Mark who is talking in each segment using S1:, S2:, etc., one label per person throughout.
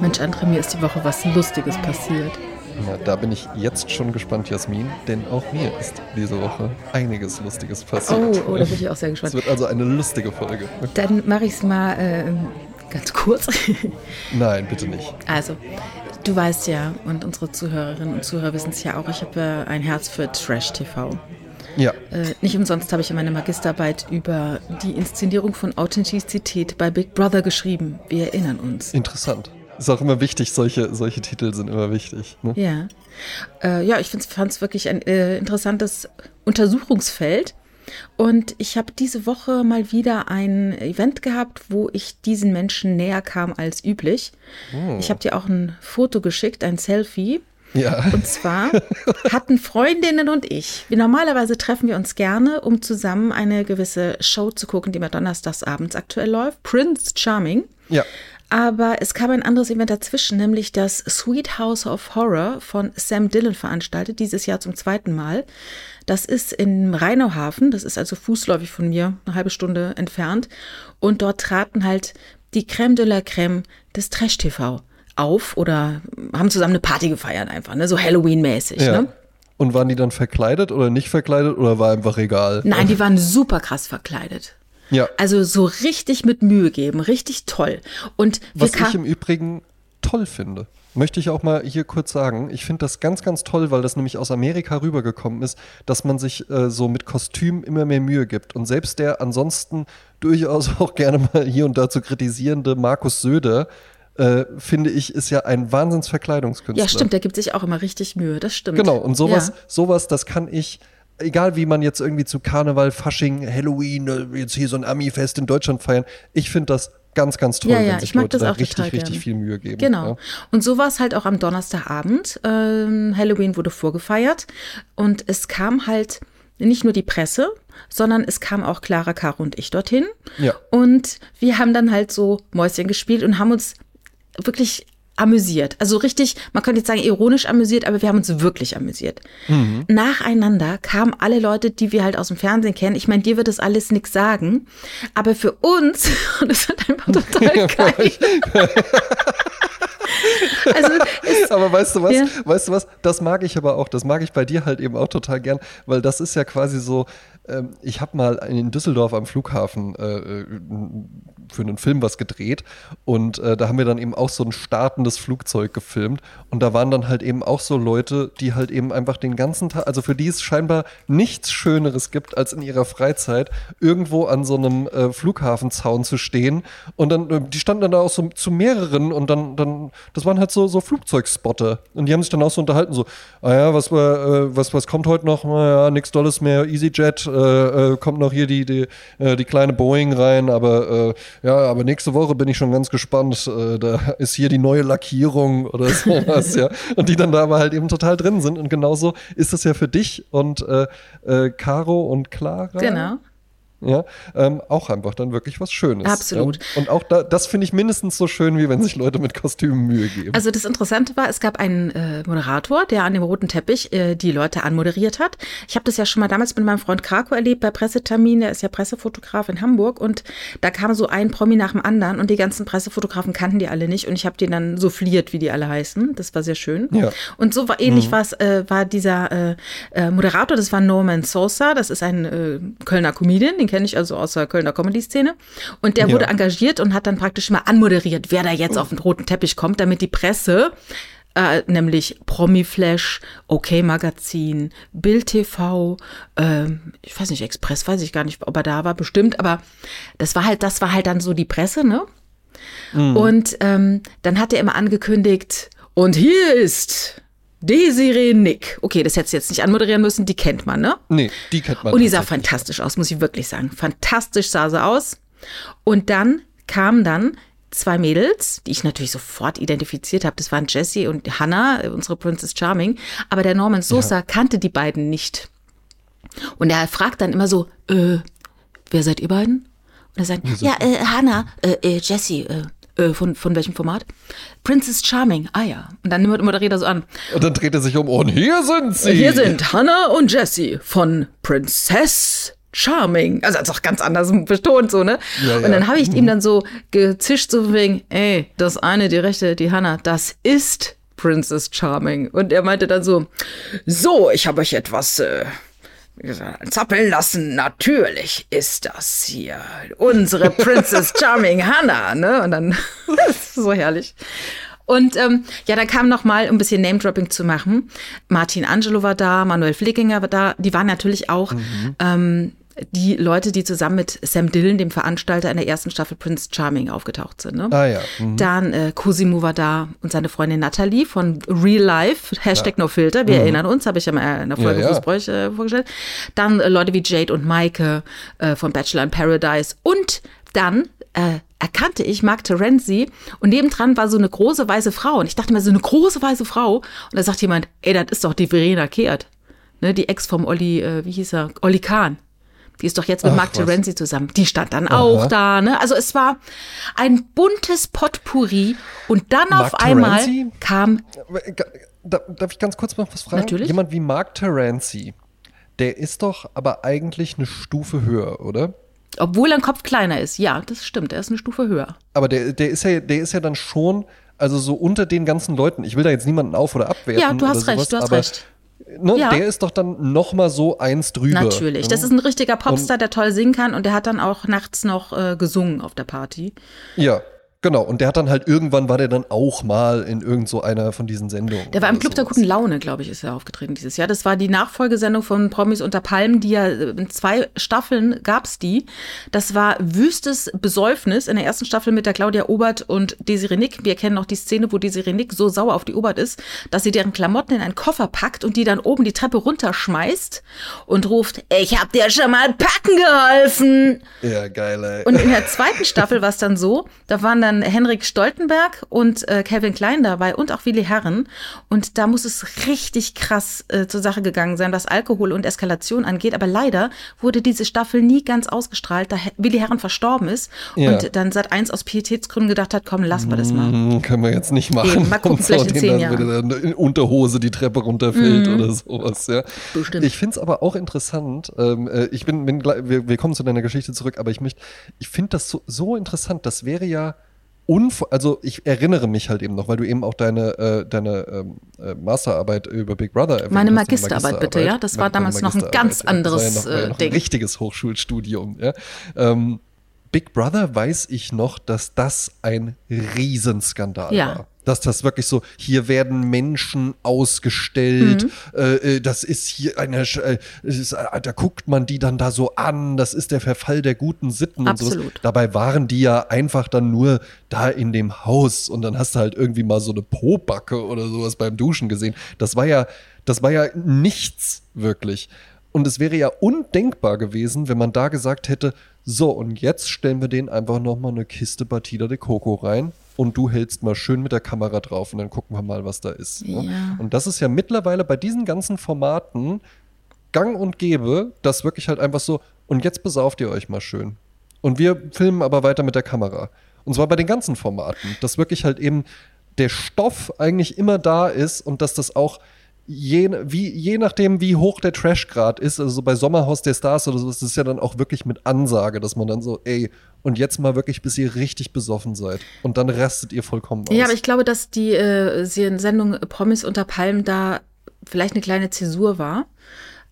S1: Mensch, André, mir ist die Woche was Lustiges passiert.
S2: Na, da bin ich jetzt schon gespannt, Jasmin, denn auch mir ist diese Woche einiges Lustiges passiert.
S1: Oh, oh da bin ich auch sehr gespannt.
S2: Es wird also eine lustige Folge.
S1: Dann mache ich es mal äh, ganz kurz.
S2: Nein, bitte nicht.
S1: Also, du weißt ja, und unsere Zuhörerinnen und Zuhörer wissen es ja auch, ich habe äh, ein Herz für Trash-TV.
S2: Ja.
S1: Äh, nicht umsonst habe ich in meiner Magisterarbeit über die Inszenierung von Authentizität bei Big Brother geschrieben. Wir erinnern uns.
S2: Interessant. Ist auch immer wichtig, solche, solche Titel sind immer wichtig. Ne?
S1: Ja. Äh, ja, ich fand es wirklich ein äh, interessantes Untersuchungsfeld. Und ich habe diese Woche mal wieder ein Event gehabt, wo ich diesen Menschen näher kam als üblich. Oh. Ich habe dir auch ein Foto geschickt, ein Selfie.
S2: Ja.
S1: Und zwar hatten Freundinnen und ich, wie normalerweise treffen wir uns gerne, um zusammen eine gewisse Show zu gucken, die immer donnerstags abends aktuell läuft. Prince Charming.
S2: Ja.
S1: Aber es kam ein anderes Event dazwischen, nämlich das Sweet House of Horror von Sam Dillon veranstaltet, dieses Jahr zum zweiten Mal. Das ist in Rheinauhafen, das ist also fußläufig von mir, eine halbe Stunde entfernt. Und dort traten halt die Crème de la Crème des Trash-TV auf oder haben zusammen eine Party gefeiert einfach, ne? so Halloween-mäßig. Ja. Ne?
S2: Und waren die dann verkleidet oder nicht verkleidet oder war einfach egal?
S1: Nein, die waren super krass verkleidet.
S2: Ja.
S1: Also so richtig mit Mühe geben, richtig toll. Und
S2: was ich im Übrigen toll finde, möchte ich auch mal hier kurz sagen. Ich finde das ganz, ganz toll, weil das nämlich aus Amerika rübergekommen ist, dass man sich äh, so mit Kostüm immer mehr Mühe gibt. Und selbst der ansonsten durchaus auch gerne mal hier und da zu kritisierende Markus Söder, äh, finde ich, ist ja ein Wahnsinnsverkleidungskünstler.
S1: Ja, stimmt, der gibt sich auch immer richtig Mühe, das stimmt.
S2: Genau, und sowas, ja. sowas, das kann ich egal wie man jetzt irgendwie zu Karneval, Fasching, Halloween, äh, jetzt hier so ein Ami-Fest in Deutschland feiern, ich finde das ganz, ganz toll,
S1: ja, ja,
S2: wenn sich Leute da richtig, richtig viel Mühe geben.
S1: Genau.
S2: Ja.
S1: Und so war es halt auch am Donnerstagabend. Ähm, Halloween wurde vorgefeiert und es kam halt nicht nur die Presse, sondern es kam auch Clara, Caro und ich dorthin.
S2: Ja.
S1: Und wir haben dann halt so Mäuschen gespielt und haben uns wirklich amüsiert. Also richtig, man könnte jetzt sagen ironisch amüsiert, aber wir haben uns wirklich amüsiert. Mhm. Nacheinander kamen alle Leute, die wir halt aus dem Fernsehen kennen. Ich meine, dir wird das alles nichts sagen, aber für uns, und das wird einfach total geil.
S2: also aber weißt du was? Ja. Weißt du was? Das mag ich aber auch. Das mag ich bei dir halt eben auch total gern, weil das ist ja quasi so. Ähm, ich habe mal in Düsseldorf am Flughafen äh, äh für einen Film was gedreht. Und äh, da haben wir dann eben auch so ein startendes Flugzeug gefilmt. Und da waren dann halt eben auch so Leute, die halt eben einfach den ganzen Tag, also für die es scheinbar nichts Schöneres gibt, als in ihrer Freizeit irgendwo an so einem äh, Flughafenzaun zu stehen. Und dann, äh, die standen dann da auch so zu mehreren und dann, dann, das waren halt so, so Flugzeugspotter und die haben sich dann auch so unterhalten, so, ah ja, was, äh, was, was kommt heute noch? Naja, nichts Dolles mehr, EasyJet, äh, äh, kommt noch hier die, die, die kleine Boeing rein, aber ja, aber nächste Woche bin ich schon ganz gespannt. Äh, da ist hier die neue Lackierung oder sowas, ja. Und die dann da aber halt eben total drin sind. Und genauso ist es ja für dich und äh, äh, Caro und Clara.
S1: Genau
S2: ja, ähm, auch einfach dann wirklich was Schönes.
S1: Absolut.
S2: Ja? Und auch da, das finde ich mindestens so schön, wie wenn sich Leute mit Kostümen Mühe geben.
S1: Also das Interessante war, es gab einen äh, Moderator, der an dem roten Teppich äh, die Leute anmoderiert hat. Ich habe das ja schon mal damals mit meinem Freund Krako erlebt bei Pressetermin, der ist ja Pressefotograf in Hamburg und da kam so ein Promi nach dem anderen und die ganzen Pressefotografen kannten die alle nicht und ich habe die dann souffliert, wie die alle heißen. Das war sehr schön.
S2: Ja.
S1: Und so war ähnlich mhm. was, äh, war dieser äh, äh, Moderator, das war Norman Sosa, das ist ein äh, Kölner Comedian, den kenne ich also aus der Kölner Comedy-Szene. Und der ja. wurde engagiert und hat dann praktisch mal anmoderiert, wer da jetzt auf den roten Teppich kommt, damit die Presse äh, nämlich Promiflash, OK Magazin, Bild TV, äh, ich weiß nicht, Express, weiß ich gar nicht, ob er da war, bestimmt, aber das war halt, das war halt dann so die Presse, ne? Mhm. Und ähm, dann hat er immer angekündigt, und hier ist Desiree Nick. Okay, das hättest du jetzt nicht anmoderieren müssen, die kennt man, ne?
S2: Nee, die kennt man.
S1: Und die sah fantastisch aus, muss ich wirklich sagen. Fantastisch sah sie aus. Und dann kamen dann zwei Mädels, die ich natürlich sofort identifiziert habe. Das waren Jessie und Hannah, unsere Princess Charming. Aber der Norman Sosa ja. kannte die beiden nicht. Und er fragt dann immer so, äh, wer seid ihr beiden? Und er sagt, ja, äh, Hannah, äh, äh Jessie, äh, äh, von, von welchem Format? Princess Charming. Ah ja. Und dann moderiert er so an.
S2: Und dann dreht er sich um und hier sind sie.
S1: Hier sind Hannah und Jessie von Princess Charming. Also, ist auch ganz anders betont, so, ne? Ja, und dann habe ich ihm dann so gezischt, so wegen, ey, das eine, die rechte, die Hannah, das ist Princess Charming. Und er meinte dann so, so, ich habe euch etwas äh, zappeln lassen. Natürlich ist das hier unsere Princess Charming Hannah, ne? Und dann, so herrlich. Und ähm, ja, dann kam noch mal, um ein bisschen Name-Dropping zu machen. Martin Angelo war da, Manuel Flickinger war da. Die waren natürlich auch mhm. ähm, die Leute, die zusammen mit Sam Dillon, dem Veranstalter in der ersten Staffel Prince Charming, aufgetaucht sind. Ne?
S2: Ah ja.
S1: Mhm. Dann äh, Cosimo war da und seine Freundin Natalie von Real Life, Hashtag ja. No Filter, wir mhm. erinnern uns, habe ich ja mal in der Folge ja, ja. äh, vorgestellt. Dann äh, Leute wie Jade und Maike äh, von Bachelor in Paradise und dann äh, erkannte ich Mark Terenzi und nebendran war so eine große weiße Frau und ich dachte mir, so eine große weiße Frau und da sagt jemand, ey, das ist doch die Verena Kehrt, ne, die Ex vom Olli, äh, wie hieß er, Olli Kahn. Die ist doch jetzt mit Ach, Mark Terenzi zusammen. Die stand dann Aha. auch da. Ne? Also es war ein buntes Potpourri. Und dann Mark auf einmal Terenzi? kam.
S2: Darf ich ganz kurz noch was fragen?
S1: Natürlich.
S2: Jemand wie Mark Terenzi, der ist doch aber eigentlich eine Stufe höher, oder?
S1: Obwohl ein Kopf kleiner ist. Ja, das stimmt. Er ist eine Stufe höher.
S2: Aber der, der, ist, ja, der ist ja dann schon, also so unter den ganzen Leuten. Ich will da jetzt niemanden auf- oder abwerten.
S1: Ja, du hast
S2: recht,
S1: sowas, du hast recht
S2: ne, ja. der ist doch dann noch mal so eins drüber.
S1: Natürlich, das ist ein richtiger Popstar, der toll singen kann und der hat dann auch nachts noch äh, gesungen auf der Party.
S2: Ja, Genau, und der hat dann halt irgendwann war der dann auch mal in irgend so einer von diesen Sendungen.
S1: Der war im Club sowas. der guten Laune, glaube ich, ist er aufgetreten dieses Jahr. Das war die Nachfolgesendung von Promis unter Palmen, die ja äh, in zwei Staffeln gab's die. Das war wüstes Besäufnis in der ersten Staffel mit der Claudia Obert und Desiree Nick. Wir kennen noch die Szene, wo Desiree Nick so sauer auf die Obert ist, dass sie deren Klamotten in einen Koffer packt und die dann oben die Treppe runterschmeißt und ruft, ich hab dir schon mal packen geholfen.
S2: Ja, geil, ey.
S1: Und in der zweiten Staffel war es dann so, da waren dann dann Henrik Stoltenberg und äh, Kevin Klein dabei und auch Willi Herren. Und da muss es richtig krass äh, zur Sache gegangen sein, was Alkohol und Eskalation angeht. Aber leider wurde diese Staffel nie ganz ausgestrahlt, da Willi Herren verstorben ist. Ja. Und dann seit eins aus Pietätsgründen gedacht hat, komm, lassen wir das mal.
S2: Mm, können wir jetzt nicht machen. Eben,
S1: mal gucken, vielleicht in zehn Jahren.
S2: in Unterhose die Treppe runterfällt mhm. oder sowas. Ja. Bestimmt. Ich finde es aber auch interessant. Ähm, äh, ich bin, bin wir, wir kommen zu deiner Geschichte zurück, aber ich möchte, ich finde das so, so interessant. Das wäre ja also ich erinnere mich halt eben noch, weil du eben auch deine, äh, deine ähm, äh, Masterarbeit über Big Brother
S1: erwähnt Meine Magisterarbeit, Magisterarbeit bitte, ja. Das war damals noch ein ganz anderes
S2: ja, noch,
S1: äh,
S2: noch Ding. Ein richtiges Hochschulstudium, ja. Ähm, Big Brother weiß ich noch, dass das ein Riesenskandal ja. war dass das wirklich so, hier werden Menschen ausgestellt, mhm. äh, äh das ist hier eine, äh, ist, äh, da guckt man die dann da so an, das ist der Verfall der guten Sitten
S1: Absolut.
S2: und so. Dabei waren die ja einfach dann nur da in dem Haus und dann hast du halt irgendwie mal so eine Pobacke oder sowas beim Duschen gesehen. Das war ja, das war ja nichts wirklich. Und es wäre ja undenkbar gewesen, wenn man da gesagt hätte, so, und jetzt stellen wir denen einfach nochmal eine Kiste Batida de Coco rein und du hältst mal schön mit der Kamera drauf und dann gucken wir mal, was da ist. Ne? Ja. Und das ist ja mittlerweile bei diesen ganzen Formaten gang und gäbe, dass wirklich halt einfach so, und jetzt besauft ihr euch mal schön. Und wir filmen aber weiter mit der Kamera. Und zwar bei den ganzen Formaten, dass wirklich halt eben der Stoff eigentlich immer da ist und dass das auch je, wie, je nachdem, wie hoch der Trashgrad ist, also so bei Sommerhaus der Stars oder so, ist es ja dann auch wirklich mit Ansage, dass man dann so, ey, und jetzt mal wirklich, bis ihr richtig besoffen seid. Und dann rastet ihr vollkommen aus.
S1: Ja, aber ich glaube, dass die äh, Sendung Promis unter Palmen da vielleicht eine kleine Zäsur war.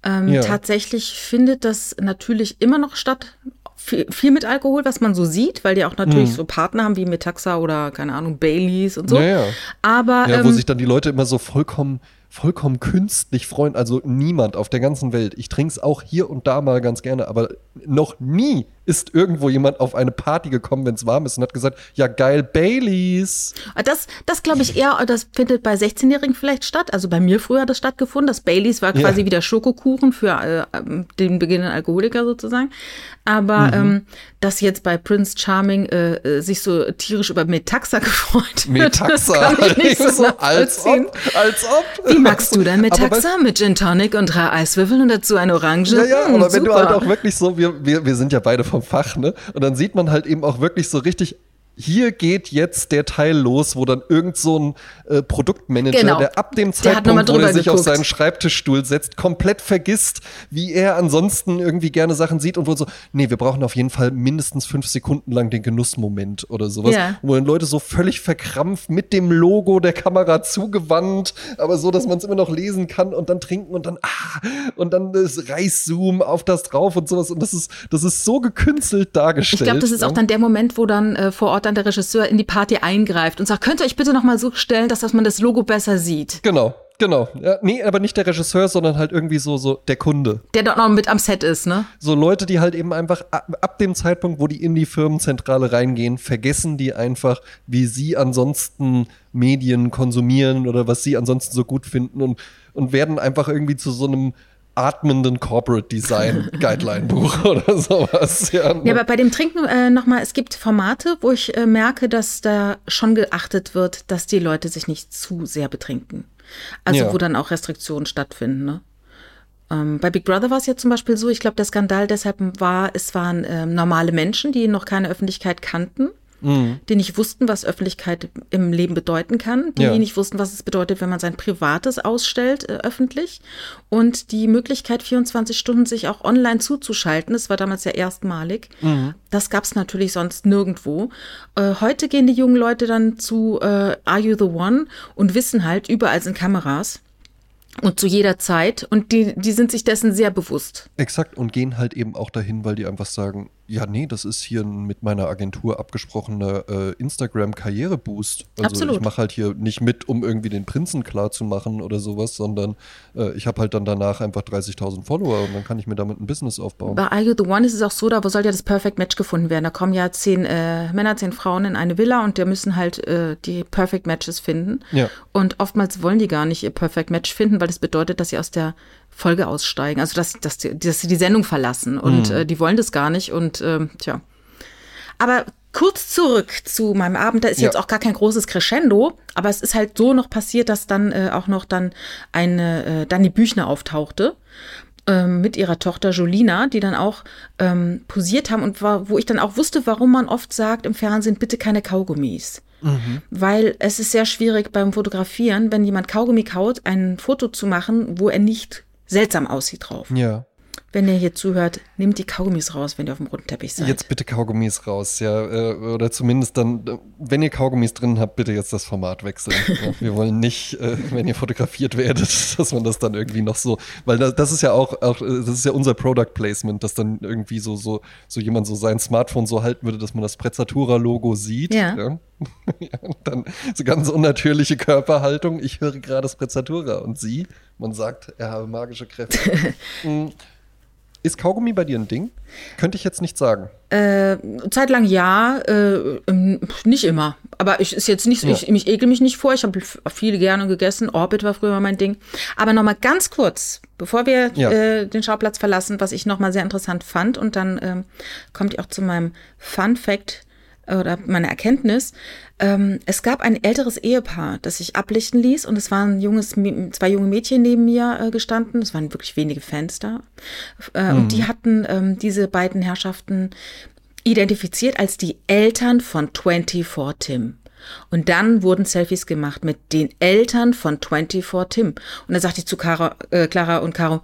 S1: Ähm, ja. Tatsächlich findet das natürlich immer noch statt, viel, viel, mit Alkohol, was man so sieht, weil die auch natürlich mhm. so Partner haben wie Metaxa oder keine Ahnung, Baileys und so.
S2: Ja, ja.
S1: Aber
S2: ja, wo ähm, sich dann die Leute immer so vollkommen vollkommen künstlich freuen. Also niemand auf der ganzen Welt. Ich trinke es auch hier und da mal ganz gerne, aber noch nie ist irgendwo jemand auf eine Party gekommen, wenn es warm ist und hat gesagt, ja geil, Baileys.
S1: Das, das glaube ich eher, das findet bei 16-Jährigen vielleicht statt. Also bei mir früher hat das stattgefunden. Das Baileys war quasi ja. wie der Schokokuchen für äh, den beginnenden Alkoholiker sozusagen. Aber mhm. ähm, dass jetzt bei Prince Charming äh, äh sich so tierisch über Metaxa gefreut
S2: wird, Metaxa, das kann ich nicht so, so als ob, als ob.
S1: Wie magst du dein Metaxa? Mit Gin Tonic und drei Eiswürfeln und dazu eine Orange?
S2: Ja, ja, hm, aber wenn du halt auch wirklich so, wir, wir, wir sind ja beide vom Fach, ne? Und dann sieht man halt eben auch wirklich so richtig hier geht jetzt der Teil los, wo dann irgend so ein äh, Produktmanager, genau. der ab dem Zeitpunkt, wo er sich geguckt. auf seinen Schreibtischstuhl setzt, komplett vergisst, wie er ansonsten irgendwie gerne Sachen sieht und wo so, nee, wir brauchen auf jeden Fall mindestens fünf Sekunden lang den Genussmoment oder sowas, ja. wo dann Leute so völlig verkrampft mit dem Logo der Kamera zugewandt, aber so, dass man es immer noch lesen kann und dann trinken und dann ah und dann das Reißzoom auf das drauf und sowas und das ist das ist so gekünstelt dargestellt.
S1: Ich glaube, das ist auch dann der Moment, wo dann äh, vor Ort dann der Regisseur in die Party eingreift und sagt, könnt ihr euch bitte noch mal so stellen, dass, dass man das Logo besser sieht.
S2: Genau, Genau. Ja, nee, aber nicht der Regisseur, sondern halt irgendwie so, so der Kunde.
S1: Der dort noch mit am Set ist, ne?
S2: So Leute, die halt eben einfach ab, ab dem Zeitpunkt, wo die in die Firmenzentrale reingehen, vergessen die einfach, wie sie ansonsten Medien konsumieren oder was sie ansonsten so gut finden und, und werden einfach irgendwie zu so einem atmenden Corporate Design Guideline Buch oder sowas.
S1: Ja, ja aber bei dem Trinken äh, nochmal, es gibt Formate, wo ich äh, merke, dass da schon geachtet wird, dass die Leute sich nicht zu sehr betrinken. Also ja. wo dann auch Restriktionen stattfinden. Ne? Ähm, bei Big Brother war es ja zum Beispiel so, ich glaube, der Skandal deshalb war, es waren ähm, normale Menschen, die noch keine Öffentlichkeit kannten mhm. die nicht wussten, was Öffentlichkeit im Leben bedeuten kann, die ja. nicht wussten, was es bedeutet, wenn man sein Privates ausstellt äh, öffentlich und die Möglichkeit, 24 Stunden sich auch online zuzuschalten, das war damals ja erstmalig, mhm. das gab es natürlich sonst nirgendwo. Äh, heute gehen die jungen Leute dann zu äh, Are You the One und wissen halt, überall sind Kameras. Und zu jeder Zeit. Und die, die sind sich dessen sehr bewusst.
S2: Exakt. Und gehen halt eben auch dahin, weil die einfach sagen, ja, nee, das ist hier ein mit meiner Agentur abgesprochener äh, Instagram-Karriereboost. Also Absolut. ich mache halt hier nicht mit, um irgendwie den Prinzen klar zu machen oder sowas, sondern äh, ich habe halt dann danach einfach 30.000 Follower und dann kann ich mir damit ein Business aufbauen.
S1: Bei Are You The One ist es auch so, da soll ja das Perfect Match gefunden werden. Da kommen ja zehn äh, Männer, zehn Frauen in eine Villa und die müssen halt äh, die Perfect Matches finden. Ja. Und oftmals wollen die gar nicht ihr Perfect Match finden, weil das bedeutet, dass sie aus der Folge aussteigen. Also dass, dass, die, dass sie die Sendung verlassen und mhm. äh, die wollen das gar nicht und äh, tja. Aber kurz zurück zu meinem Abend, da ist ja. jetzt auch gar kein großes Crescendo, aber es ist halt so noch passiert, dass dann äh, auch noch dann eine äh, Dani Büchner auftauchte ähm, mit ihrer Tochter Jolina, die dann auch ähm, posiert haben und war, wo ich dann auch wusste, warum man oft sagt im Fernsehen, bitte keine Kaugummis. Mhm. Weil es ist sehr schwierig beim Fotografieren, wenn jemand Kaugummi kaut, ein Foto zu machen, wo er nicht seltsam aussieht drauf.
S2: Ja.
S1: Wenn ihr hier zuhört, nehmt die Kaugummis raus, wenn ihr auf dem roten Teppich seid.
S2: Jetzt bitte Kaugummis raus, ja. Äh, oder zumindest dann, wenn ihr Kaugummis drin habt, bitte jetzt das Format wechseln. Wir wollen nicht, äh, wenn ihr fotografiert werdet, dass man das dann irgendwie noch so, weil das ist ja auch, auch das ist ja unser Product Placement, dass dann irgendwie so, so, so jemand so sein Smartphone so halten würde, dass man das Prezzatura-Logo sieht. Ja. ja. dann so ganz unnatürliche Körperhaltung. Ich höre gerade das Prezzatura und sie, man sagt, er habe magische Kräfte. Ist Kaugummi bei dir ein Ding? Könnte ich jetzt nicht sagen.
S1: Äh, zeitlang ja, äh, ähm, nicht immer. Aber ich ist jetzt nicht, ja. ich, ich ekel mich nicht vor. Ich habe viele gerne gegessen. Orbit war früher mein Ding. Aber nochmal ganz kurz, bevor wir ja. äh, den Schauplatz verlassen, was ich nochmal sehr interessant fand. Und dann ähm, kommt ihr auch zu meinem Fun Fact oder meine Erkenntnis. Ähm, es gab ein älteres Ehepaar, das sich ablichten ließ und es waren junges, zwei junge Mädchen neben mir äh, gestanden. Es waren wirklich wenige Fans da. Äh, mhm. Und die hatten ähm, diese beiden Herrschaften identifiziert als die Eltern von 24 Tim. Und dann wurden Selfies gemacht mit den Eltern von 24 Tim. Und dann sagte ich zu Clara, äh, Clara und Caro,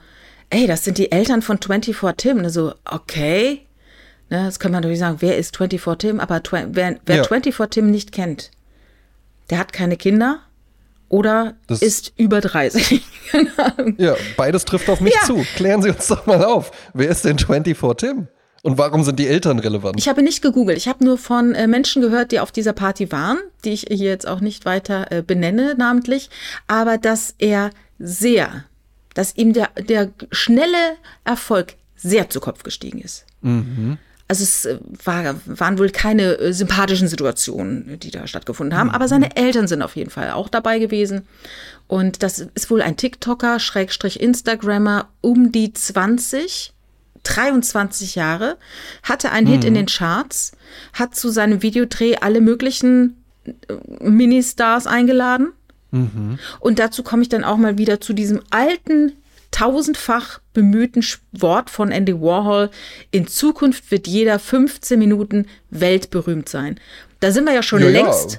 S1: ey, das sind die Eltern von 24 Tim. Und so, okay. Ne, das kann man natürlich sagen, wer ist 24 Tim? Aber wer, wer ja. 24 Tim nicht kennt, der hat keine Kinder oder das ist über 30.
S2: ja, beides trifft auf mich ja. zu. Klären Sie uns doch mal auf. Wer ist denn 24 Tim? Und warum sind die Eltern relevant?
S1: Ich habe nicht gegoogelt. Ich habe nur von äh, Menschen gehört, die auf dieser Party waren, die ich hier jetzt auch nicht weiter äh, benenne namentlich, aber dass er sehr, dass ihm der, der schnelle Erfolg sehr zu Kopf gestiegen ist. Mhm. Also es äh, war, waren wohl keine äh, sympathischen Situationen, die da stattgefunden haben, mhm. aber seine Eltern sind auf jeden Fall auch dabei gewesen. Und das ist wohl ein TikToker, Schrägstrich Instagrammer, um die 20, 23 Jahre, hatte einen mhm. Hit in mhm. den Charts, hat zu seinem Videodreh alle möglichen äh, Ministars eingeladen. Mhm. Und dazu komme ich dann auch mal wieder zu diesem alten tausendfach bemühten Wort von Andy Warhol, in Zukunft wird jeder 15 Minuten weltberühmt sein. Da sind wir ja schon ja, längst. Ja.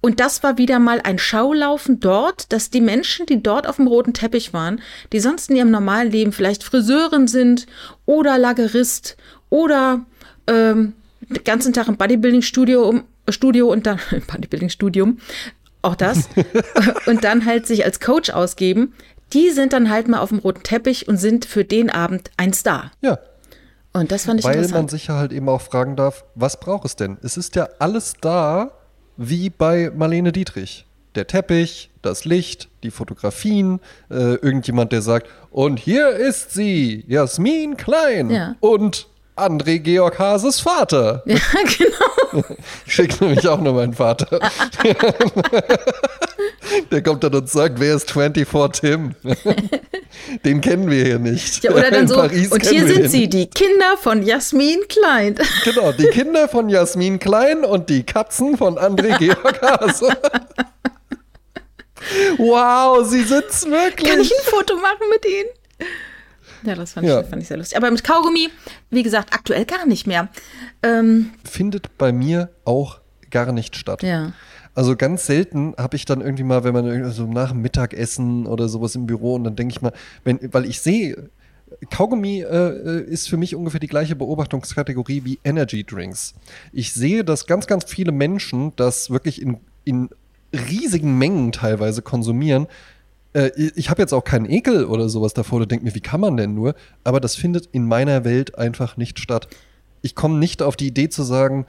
S1: Und das war wieder mal ein Schaulaufen dort, dass die Menschen, die dort auf dem roten Teppich waren, die sonst in ihrem normalen Leben vielleicht Friseurin sind oder Lagerist oder ähm, den ganzen Tag im Bodybuilding-Studio Studio und dann Bodybuilding-Studium, auch das, und dann halt sich als Coach ausgeben, die sind dann halt mal auf dem roten Teppich und sind für den Abend ein Star.
S2: Ja.
S1: Und das fand ich
S2: Weil man sich ja halt eben auch fragen darf, was braucht es denn? Es ist ja alles da, wie bei Marlene Dietrich. Der Teppich, das Licht, die Fotografien, äh, irgendjemand, der sagt, und hier ist sie, Jasmin Klein. Ja. Und André Georg Hases Vater.
S1: Ja, genau.
S2: Ich schicke nämlich auch nur meinen Vater. Der kommt dann und sagt, wer ist 24 Tim? Den kennen wir hier nicht.
S1: Ja, oder dann so, und hier sind sie, die Kinder von Jasmin Klein.
S2: Genau, die Kinder von Jasmin Klein und die Katzen von André Georg Hase. Wow, sie sitzt wirklich.
S1: Kann ich ein Foto machen mit ihnen? Ja, das fand, ja. Ich, fand ich sehr lustig. Aber mit Kaugummi, wie gesagt, aktuell gar nicht mehr.
S2: Ähm, Findet bei mir auch gar nicht statt.
S1: Ja.
S2: Also ganz selten habe ich dann irgendwie mal, wenn man so nach dem Mittagessen oder sowas im Büro und dann denke ich mal, wenn, weil ich sehe, Kaugummi äh, ist für mich ungefähr die gleiche Beobachtungskategorie wie Energy Drinks. Ich sehe, dass ganz, ganz viele Menschen das wirklich in, in riesigen Mengen teilweise konsumieren. Äh, ich habe jetzt auch keinen Ekel oder sowas davor oder denke mir, wie kann man denn nur? Aber das findet in meiner Welt einfach nicht statt. Ich komme nicht auf die Idee zu sagen,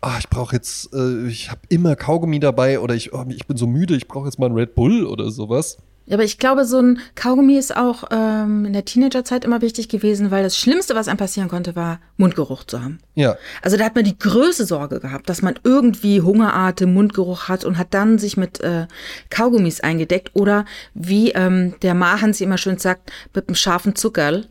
S2: ah, ich brauche jetzt, äh, ich habe immer Kaugummi dabei oder ich, oh, ich bin so müde, ich brauche jetzt mal einen Red Bull oder sowas.
S1: Ja, aber ich glaube, so ein Kaugummi ist auch ähm, in der Teenagerzeit immer wichtig gewesen, weil das Schlimmste, was einem passieren konnte, war Mundgeruch zu haben.
S2: Ja.
S1: Also da hat man die größte Sorge gehabt, dass man irgendwie Hungeratem, Mundgeruch hat und hat dann sich mit äh, Kaugummis eingedeckt oder wie ähm, der Mahans immer schön sagt, mit einem scharfen Zuckerl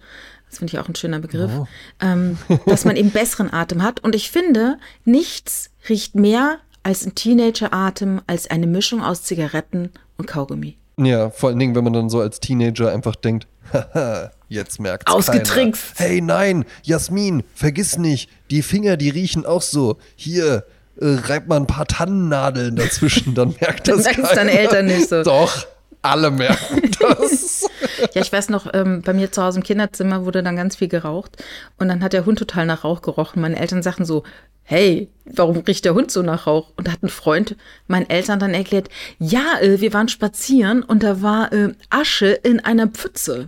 S1: das finde ich auch ein schöner Begriff, oh. ähm, dass man eben besseren Atem hat. Und ich finde, nichts riecht mehr als ein Teenager-Atem, als eine Mischung aus Zigaretten und Kaugummi.
S2: Ja, vor allen Dingen, wenn man dann so als Teenager einfach denkt, haha, jetzt merkt
S1: Ausgetrickst.
S2: Keiner. Hey, nein, Jasmin, vergiss nicht, die Finger, die riechen auch so. Hier, äh, reib mal ein paar Tannennadeln dazwischen, dann merkt das
S1: dann keiner. deine Eltern nicht so.
S2: Doch, alle merken das.
S1: ja, ich weiß noch, ähm, bei mir zu Hause im Kinderzimmer wurde dann ganz viel geraucht und dann hat der Hund total nach Rauch gerochen. Meine Eltern sagten so, hey, warum riecht der Hund so nach Rauch? Und da hat ein Freund meinen Eltern dann erklärt, ja, äh, wir waren spazieren und da war äh, Asche in einer Pfütze.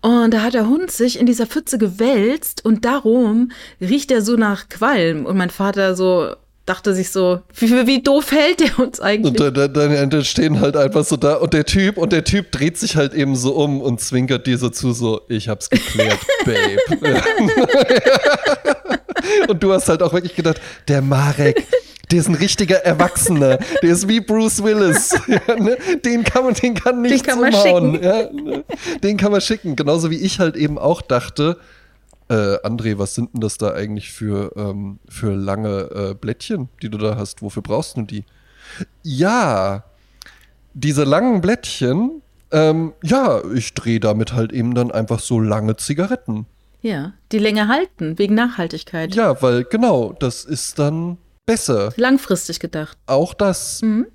S1: Und da hat der Hund sich in dieser Pfütze gewälzt und darum riecht er so nach Qualm. Und mein Vater so, dachte sich so, wie, wie doof hält der uns eigentlich?
S2: Und dann, dann, dann, stehen halt einfach so da und der Typ und der Typ dreht sich halt eben so um und zwinkert dir so zu, so, ich hab's geklärt, Babe. und du hast halt auch wirklich gedacht, der Marek, der ist ein richtiger Erwachsener. Der ist wie Bruce Willis. Ja, ne? Den kann man, den kann nichts den kann man umhauen. Ja, ne? Den kann man schicken. Genauso wie ich halt eben auch dachte, äh, André, was sind denn das da eigentlich für, ähm, für lange äh, Blättchen, die du da hast? Wofür brauchst du die? Ja, diese langen Blättchen, ähm, ja, ich drehe damit halt eben dann einfach so lange Zigaretten.
S1: Ja, die länger halten, wegen Nachhaltigkeit.
S2: Ja, weil genau, das ist dann besser.
S1: Langfristig gedacht.
S2: Auch das. Mhm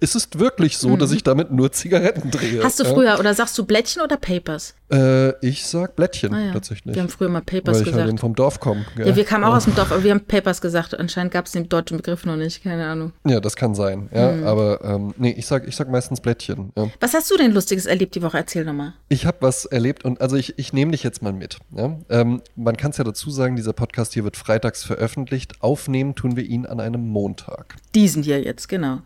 S2: ist es wirklich so, mhm. dass ich damit nur Zigaretten drehe.
S1: Hast du früher, ja? oder sagst du Blättchen oder Papers?
S2: Äh, ich sag Blättchen
S1: ah, ja.
S2: tatsächlich.
S1: Wir haben früher mal Papers
S2: weil
S1: gesagt.
S2: Weil ich halt vom Dorf komme.
S1: Ja, wir kamen auch aus dem Dorf, aber wir haben Papers gesagt. Anscheinend gab es den deutschen Begriff noch nicht, keine Ahnung.
S2: Ja, das kann sein. Ja, mhm. aber ähm, nee, ich sag, ich sag meistens Blättchen. Ja.
S1: Was hast du denn Lustiges erlebt die Woche? Erzähl nochmal.
S2: Ich habe was erlebt und also ich, ich nehme dich jetzt mal mit. Ja? Ähm, man kann es ja dazu sagen, dieser Podcast hier wird freitags veröffentlicht. Aufnehmen tun wir ihn an einem Montag.
S1: Diesen hier jetzt, genau.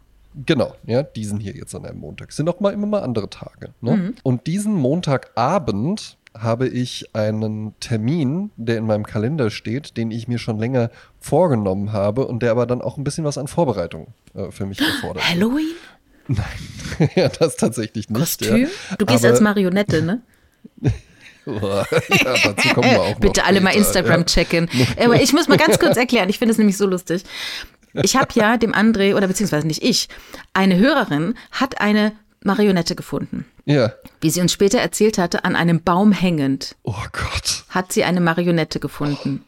S2: Genau, ja, diesen hier jetzt an einem Montag. Es sind auch mal immer mal andere Tage. Ne? Mhm. Und diesen Montagabend habe ich einen Termin, der in meinem Kalender steht, den ich mir schon länger vorgenommen habe und der aber dann auch ein bisschen was an Vorbereitung äh, für mich erfordert.
S1: Halloween?
S2: Nein, ja, das tatsächlich nicht.
S1: Kostüm?
S2: Ja.
S1: Du gehst aber, als Marionette, ne?
S2: ja, dazu kommen wir auch
S1: Bitte alle mal Instagram ja. checken. Aber ich muss mal ganz kurz erklären, ich finde es nämlich so lustig. Ich habe ja dem André, oder beziehungsweise nicht ich, eine Hörerin hat eine Marionette gefunden.
S2: Ja.
S1: Wie sie uns später erzählt hatte, an einem Baum hängend.
S2: Oh Gott.
S1: Hat sie eine Marionette gefunden.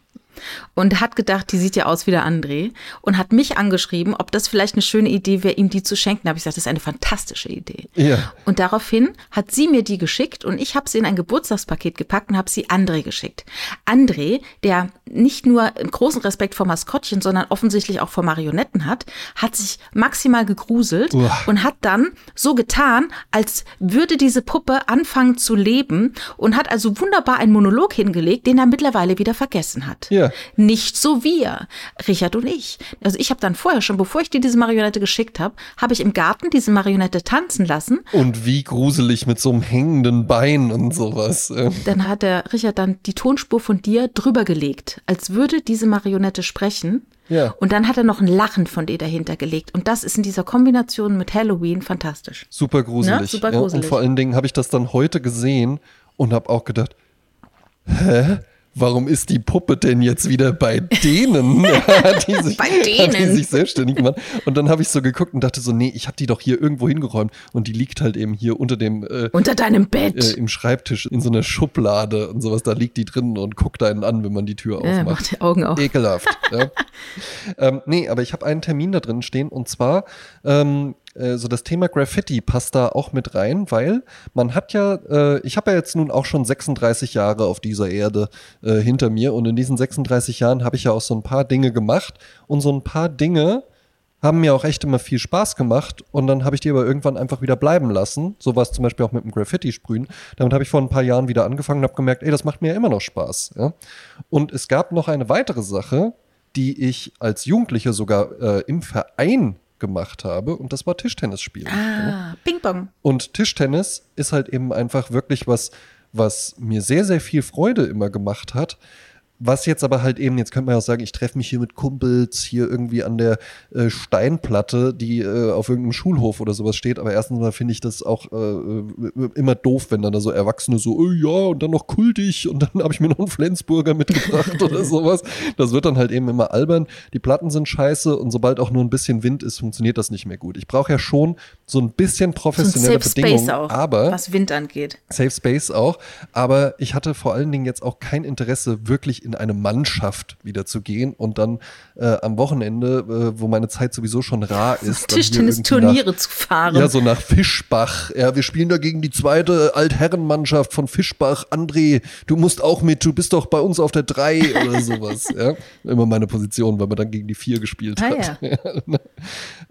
S1: Und hat gedacht, die sieht ja aus wie der André und hat mich angeschrieben, ob das vielleicht eine schöne Idee wäre, ihm die zu schenken. Da habe ich gesagt, das ist eine fantastische Idee.
S2: Ja.
S1: Und daraufhin hat sie mir die geschickt und ich habe sie in ein Geburtstagspaket gepackt und habe sie André geschickt. André, der nicht nur einen großen Respekt vor Maskottchen, sondern offensichtlich auch vor Marionetten hat, hat sich maximal gegruselt
S2: Uah.
S1: und hat dann so getan, als würde diese Puppe anfangen zu leben und hat also wunderbar einen Monolog hingelegt, den er mittlerweile wieder vergessen hat.
S2: Ja.
S1: Nicht so wir, Richard und ich. Also ich habe dann vorher schon, bevor ich dir diese Marionette geschickt habe, habe ich im Garten diese Marionette tanzen lassen.
S2: Und wie gruselig mit so einem hängenden Bein und sowas.
S1: Dann hat der Richard dann die Tonspur von dir drüber gelegt, als würde diese Marionette sprechen.
S2: Ja.
S1: Und dann hat er noch ein Lachen von dir dahinter gelegt. Und das ist in dieser Kombination mit Halloween fantastisch.
S2: Super gruselig.
S1: Ja, super gruselig.
S2: Ja, und vor allen Dingen habe ich das dann heute gesehen und habe auch gedacht, hä? Warum ist die Puppe denn jetzt wieder bei denen? die sich,
S1: bei denen?
S2: Die sich selbstständig gemacht. Und dann habe ich so geguckt und dachte so, nee, ich habe die doch hier irgendwo hingeräumt. Und die liegt halt eben hier unter dem... Äh,
S1: unter deinem Bett.
S2: Äh, Im Schreibtisch, in so einer Schublade und sowas. Da liegt die drin und guckt einen an, wenn man die Tür aufmacht.
S1: Ja, macht die Augen auf.
S2: Ekelhaft. ja. ähm, nee, aber ich habe einen Termin da drin stehen und zwar ähm, äh, so das Thema Graffiti passt da auch mit rein, weil man hat ja, äh, ich habe ja jetzt nun auch schon 36 Jahre auf dieser Erde äh, hinter mir und in diesen 36 Jahren habe ich ja auch so ein paar Dinge gemacht und so ein paar Dinge haben mir auch echt immer viel Spaß gemacht und dann habe ich die aber irgendwann einfach wieder bleiben lassen. So war zum Beispiel auch mit dem Graffiti-Sprühen. Damit habe ich vor ein paar Jahren wieder angefangen und habe gemerkt, ey, das macht mir ja immer noch Spaß. Ja? Und es gab noch eine weitere Sache, die ich als Jugendlicher sogar äh, im Verein gemacht habe und das war Tischtennis spielen.
S1: Ah, Ping-Pong.
S2: Und Tischtennis ist halt eben einfach wirklich was, was mir sehr, sehr viel Freude immer gemacht hat. Was jetzt aber halt eben, jetzt könnte man ja auch sagen, ich treffe mich hier mit Kumpels hier irgendwie an der äh, Steinplatte, die äh, auf irgendeinem Schulhof oder sowas steht. Aber erstens mal finde ich das auch äh, immer doof, wenn dann da so Erwachsene so, oh ja, und dann noch kultig und dann habe ich mir noch einen Flensburger mitgebracht oder sowas. Das wird dann halt eben immer albern. Die Platten sind scheiße und sobald auch nur ein bisschen Wind ist, funktioniert das nicht mehr gut. Ich brauche ja schon so ein bisschen professionelle
S1: so
S2: Bedingungen.
S1: Space auch,
S2: aber
S1: was Wind angeht.
S2: Safe Space auch. Aber ich hatte vor allen Dingen jetzt auch kein Interesse, wirklich in eine Mannschaft wieder zu gehen und dann äh, am Wochenende, äh, wo meine Zeit sowieso schon rar ist.
S1: Tischtennisturniere zu fahren.
S2: Ja, so nach Fischbach. Ja, wir spielen da gegen die zweite Altherrenmannschaft von Fischbach. André, du musst auch mit, du bist doch bei uns auf der 3 oder sowas. ja, immer meine Position, weil man dann gegen die 4 gespielt
S1: Ah,
S2: hat.
S1: ja.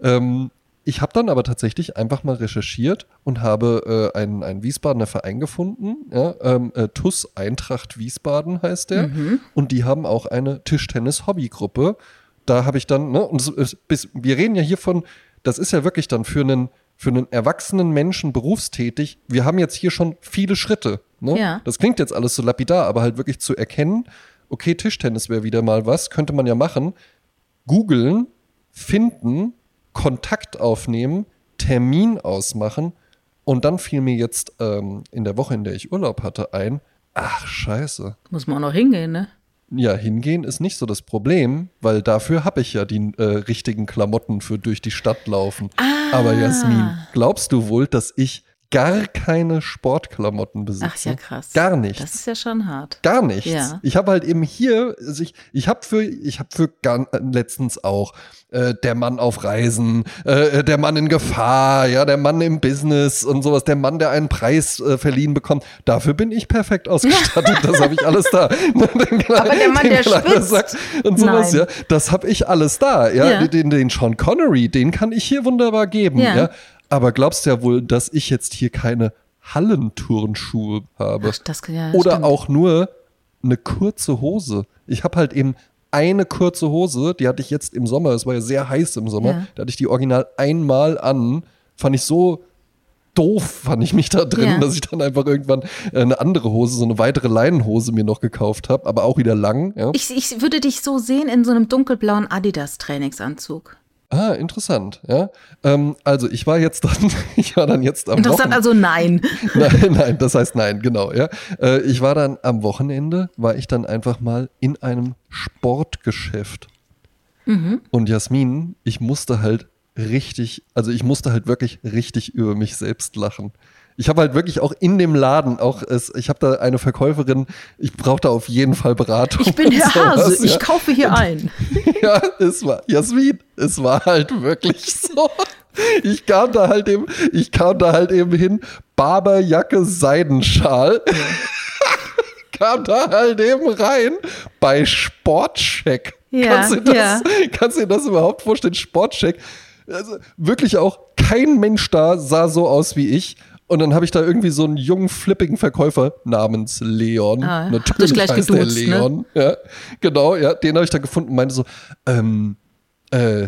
S2: ähm, ich habe dann aber tatsächlich einfach mal recherchiert und habe äh, einen, einen Wiesbadener Verein gefunden. Ja, ähm, äh, TUS Eintracht Wiesbaden heißt der. Und die haben auch eine Tischtennis-Hobbygruppe. Da habe ich dann, ne, und es, es, bis, wir reden ja hier von, das ist ja wirklich dann für einen, für einen erwachsenen Menschen berufstätig. Wir haben jetzt hier schon viele Schritte. Ne?
S1: Ja.
S2: Das klingt jetzt alles so lapidar, aber halt wirklich zu erkennen, okay, Tischtennis wäre wieder mal was, könnte man ja machen. Googeln, finden, Kontakt aufnehmen, Termin ausmachen und dann fiel mir jetzt ähm, in der Woche, in der ich Urlaub hatte, ein, ach scheiße.
S1: Muss man auch noch hingehen, ne?
S2: Ja, hingehen ist nicht so das Problem, weil dafür habe ich ja die äh, richtigen Klamotten für durch die Stadt laufen.
S1: Ah.
S2: Aber Jasmin, glaubst du wohl, dass ich gar keine Sportklamotten besitze?
S1: Ach ja, krass.
S2: Gar nichts.
S1: Das ist ja schon hart.
S2: Gar nichts.
S1: Ja.
S2: Ich habe halt eben hier, also ich, ich habe für, ich habe für gar, äh, letztens auch äh, der Mann auf Reisen, äh, der Mann in Gefahr, ja, der Mann im Business und sowas, der Mann, der einen Preis äh, verliehen bekommt. Dafür bin ich perfekt ausgestattet. das habe ich alles da.
S1: Aber der Mann, der schwitzt.
S2: und sowas,
S1: Nein.
S2: ja, das habe ich alles da. Ja,
S1: Ja.
S2: Den, den Sean Connery, den kann ich hier wunderbar geben.
S1: Ja.
S2: ja. Aber glaubst du ja wohl, dass ich jetzt hier keine Hallenturnschuhe habe?
S1: Ach, das, ja,
S2: Oder
S1: stimmt.
S2: auch nur eine kurze Hose. Ich habe halt eben eine kurze Hose, die hatte ich jetzt im Sommer, es war ja sehr heiß im Sommer,
S1: Ja.
S2: da hatte ich die original einmal an, fand ich so doof, fand ich mich da drin,
S1: Ja.
S2: dass ich dann einfach irgendwann äh, eine andere Hose, so eine weitere Leinenhose mir noch gekauft habe, aber auch wieder lang. Ja.
S1: Ich, ich würde dich so sehen in so einem dunkelblauen Adidas-Trainingsanzug.
S2: Ah, interessant, ja. Ähm, also ich war jetzt dann, ich war dann jetzt am
S1: Interessant,
S2: Wochen-
S1: also nein.
S2: Nein, nein, das heißt nein, genau, ja. Äh, ich war dann am Wochenende, war ich dann einfach mal in einem Sportgeschäft.
S1: Mhm.
S2: Und Jasmin, ich musste halt richtig, also ich musste halt wirklich richtig über mich selbst lachen. Ich habe halt wirklich auch in dem Laden auch, es, ich habe da eine Verkäuferin, ich brauche da auf jeden Fall Beratung.
S1: Ich bin Herr Hase, ja. ich kaufe hier ein.
S2: ja, es war, Jasmin, es war halt wirklich so. Ich kam da halt eben, ich kam da halt eben hin, Barberjacke, Seidenschal. Ja. kam da halt eben rein bei Sportcheck. Ja, kannst, du das, ja. kannst du dir das überhaupt vorstellen? Sportcheck. Also wirklich auch kein Mensch da sah so aus wie ich. Und dann habe ich da irgendwie so einen jungen, flippigen Verkäufer namens Leon.
S1: Ah, Natürlich heißt geduzt, der
S2: ne? Leon. Ne? Ja, genau, ja, den habe ich da gefunden und meinte so, ähm, äh,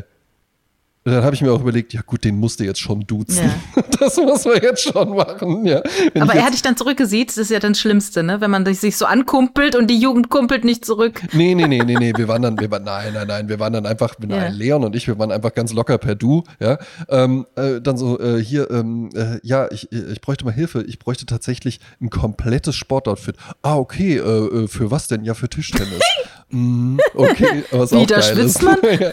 S2: und dann habe ich mir auch überlegt, ja gut, den musste jetzt schon duzen. Ja. Das muss man jetzt schon machen, ja.
S1: Wenn Aber er hat dich dann zurückgesieht, das ist ja dann das Schlimmste, ne? Wenn man sich so ankumpelt und die Jugend kumpelt nicht zurück.
S2: Nee, nee, nee, nee, nee, wir waren dann, wir waren, nein, nein, nein, wir waren dann einfach, ja. nein, Leon und ich, wir waren einfach ganz locker per Du, ja. Ähm, äh, dann so, äh, hier, ähm, äh, ja, ich, ich bräuchte mal Hilfe, ich bräuchte tatsächlich ein komplettes Sportoutfit. Ah, okay, äh, äh für was denn? Ja, für Tischtennis. mm, okay,
S1: was Wie, auch da schwitzt man?
S2: ja,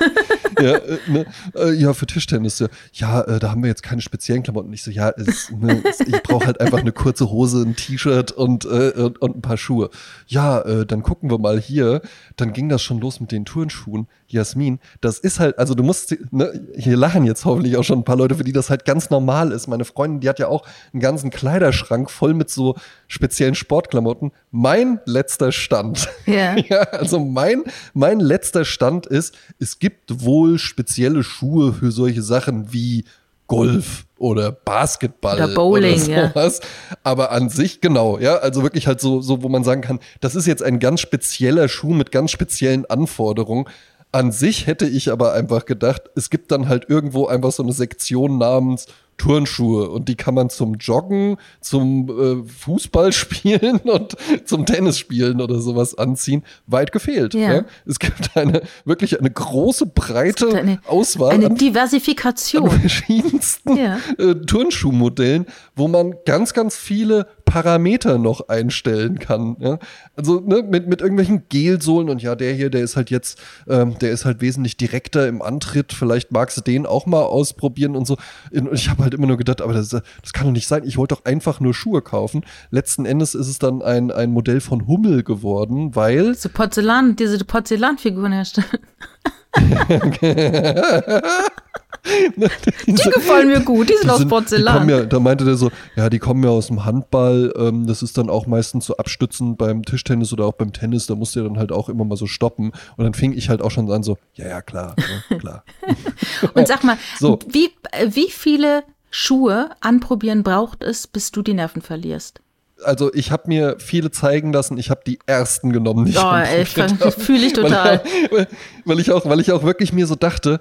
S2: ja, äh, ne, ja, für Tischtennis. Ja, äh, da haben wir jetzt keine speziellen Klamotten. Ich so, ja, es, ne, es, ich brauche halt einfach eine kurze Hose, ein T-Shirt und, äh, und, und, ein paar Schuhe. Ja, äh, dann gucken wir mal hier. Dann ging das schon los mit den Turnschuhen. Jasmin, das ist halt, also du musst, ne, hier lachen jetzt hoffentlich auch schon ein paar Leute, für die das halt ganz normal ist. Meine Freundin, die hat ja auch einen ganzen Kleiderschrank voll mit so speziellen Sportklamotten. Mein letzter Stand.
S1: Yeah.
S2: ja. Also mein, mein letzter Stand ist, es gibt wohl spezielle Schuhe für solche Sachen wie Golf oder Basketball
S1: oder Bowling,
S2: oder sowas. Ja. Aber an sich genau, ja, also wirklich halt so, so, wo man sagen kann, das ist jetzt ein ganz spezieller Schuh mit ganz speziellen Anforderungen. An sich hätte ich aber einfach gedacht, es gibt dann halt irgendwo einfach so eine Sektion namens Turnschuhe und die kann man zum Joggen, zum äh, Fußballspielen und zum Tennisspielen oder sowas anziehen. Weit gefehlt. Ja. Ja? Es gibt eine wirklich eine große, breite eine, Auswahl.
S1: Eine Diversifikation.
S2: An verschiedensten ja. äh, Turnschuhmodellen, wo man ganz, ganz viele Parameter noch einstellen kann. Ja? Also ne, mit, mit irgendwelchen Gelsohlen und ja, der hier, der ist halt jetzt, ähm, der ist halt wesentlich direkter im Antritt. Vielleicht magst du den auch mal ausprobieren und so. Und ich habe halt immer nur gedacht, aber das, das kann doch nicht sein. Ich wollte doch einfach nur Schuhe kaufen. Letzten Endes ist es dann ein, ein Modell von Hummel geworden, weil.
S1: So Porzellan, diese Porzellanfiguren herstellen. die gefallen mir gut, die sind, die aus Porzellan.
S2: Ja, da meinte der so, ja, die kommen ja aus dem Handball. Ähm, das ist dann auch meistens so abstützend beim Tischtennis oder auch beim Tennis. Da musst du ja dann halt auch immer mal so stoppen. Und dann fing ich halt auch schon an so, ja, ja, klar, ja, klar.
S1: Und sag mal, so. wie, wie viele Schuhe anprobieren braucht es, bis du die Nerven verlierst?
S2: Also ich habe mir viele zeigen lassen, ich habe die ersten genommen, die
S1: oh, ich ey, fühle ich total.
S2: Weil, weil, ich auch, weil ich auch wirklich mir so dachte,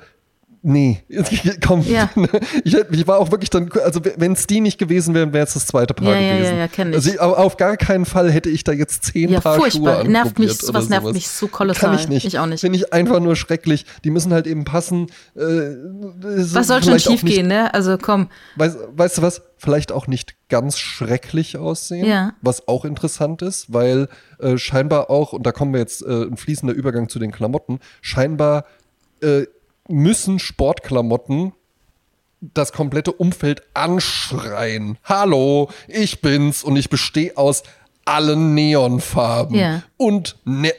S2: Nee, komm. Ja. Ich, ich, war auch wirklich dann, also wenn es die nicht gewesen wären, wäre es das zweite Paar ja, gewesen. Ja, ja, kenn ich. Also ich, auf gar keinen Fall hätte ich da jetzt zehn ja, Paar furchtbar. Schuhe
S1: nervt mich, sowas nervt mich so kolossal.
S2: Kann ich nicht.
S1: Ich auch nicht.
S2: Finde ich einfach nur schrecklich. Die müssen halt eben passen. Äh,
S1: was soll schon schief gehen, ne? Also komm.
S2: Weißt, weißt du was? Vielleicht auch nicht ganz schrecklich aussehen. Ja. Was auch interessant ist, weil äh, scheinbar auch, und da kommen wir jetzt äh, ein fließender Übergang zu den Klamotten, scheinbar äh, müssen Sportklamotten das komplette Umfeld anschreien. Hallo, ich bin's und ich bestehe aus allen Neonfarben. Ja. Und ne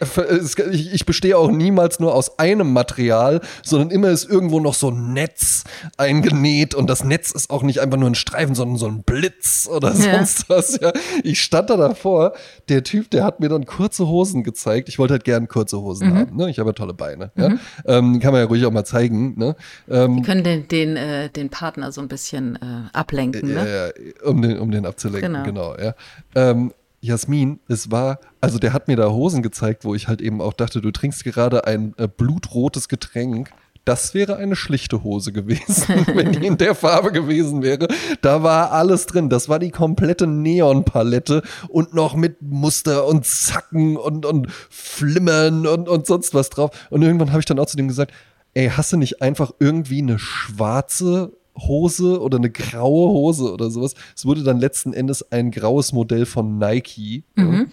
S2: ich, ich bestehe auch niemals nur aus einem Material, sondern immer ist irgendwo noch so ein Netz eingenäht und das Netz ist auch nicht einfach nur ein Streifen, sondern so ein Blitz oder ja. sonst was. Ja. Ich stand da davor, der Typ, der hat mir dann kurze Hosen gezeigt. Ich wollte halt gern kurze Hosen mhm. haben. Ne? Ich habe ja tolle Beine. Mhm. Ja? Ähm, kann man ja ruhig auch mal zeigen. Ne?
S1: Ähm, Die können den, den, äh, den Partner so ein bisschen äh, ablenken. Ne?
S2: Ja, um den, um den abzulenken, genau. genau ja. Ähm, Jasmin, es war, also der hat mir da Hosen gezeigt, wo ich halt eben auch dachte, du trinkst gerade ein äh, blutrotes Getränk. Das wäre eine schlichte Hose gewesen, wenn die in der Farbe gewesen wäre. Da war alles drin. Das war die komplette Neonpalette und noch mit Muster und Zacken und, und Flimmern und, und sonst was drauf. Und irgendwann habe ich dann auch zu dem gesagt, ey, hast du nicht einfach irgendwie eine schwarze Hose oder eine graue Hose oder sowas. Es wurde dann letzten Endes ein graues Modell von Nike. Mhm.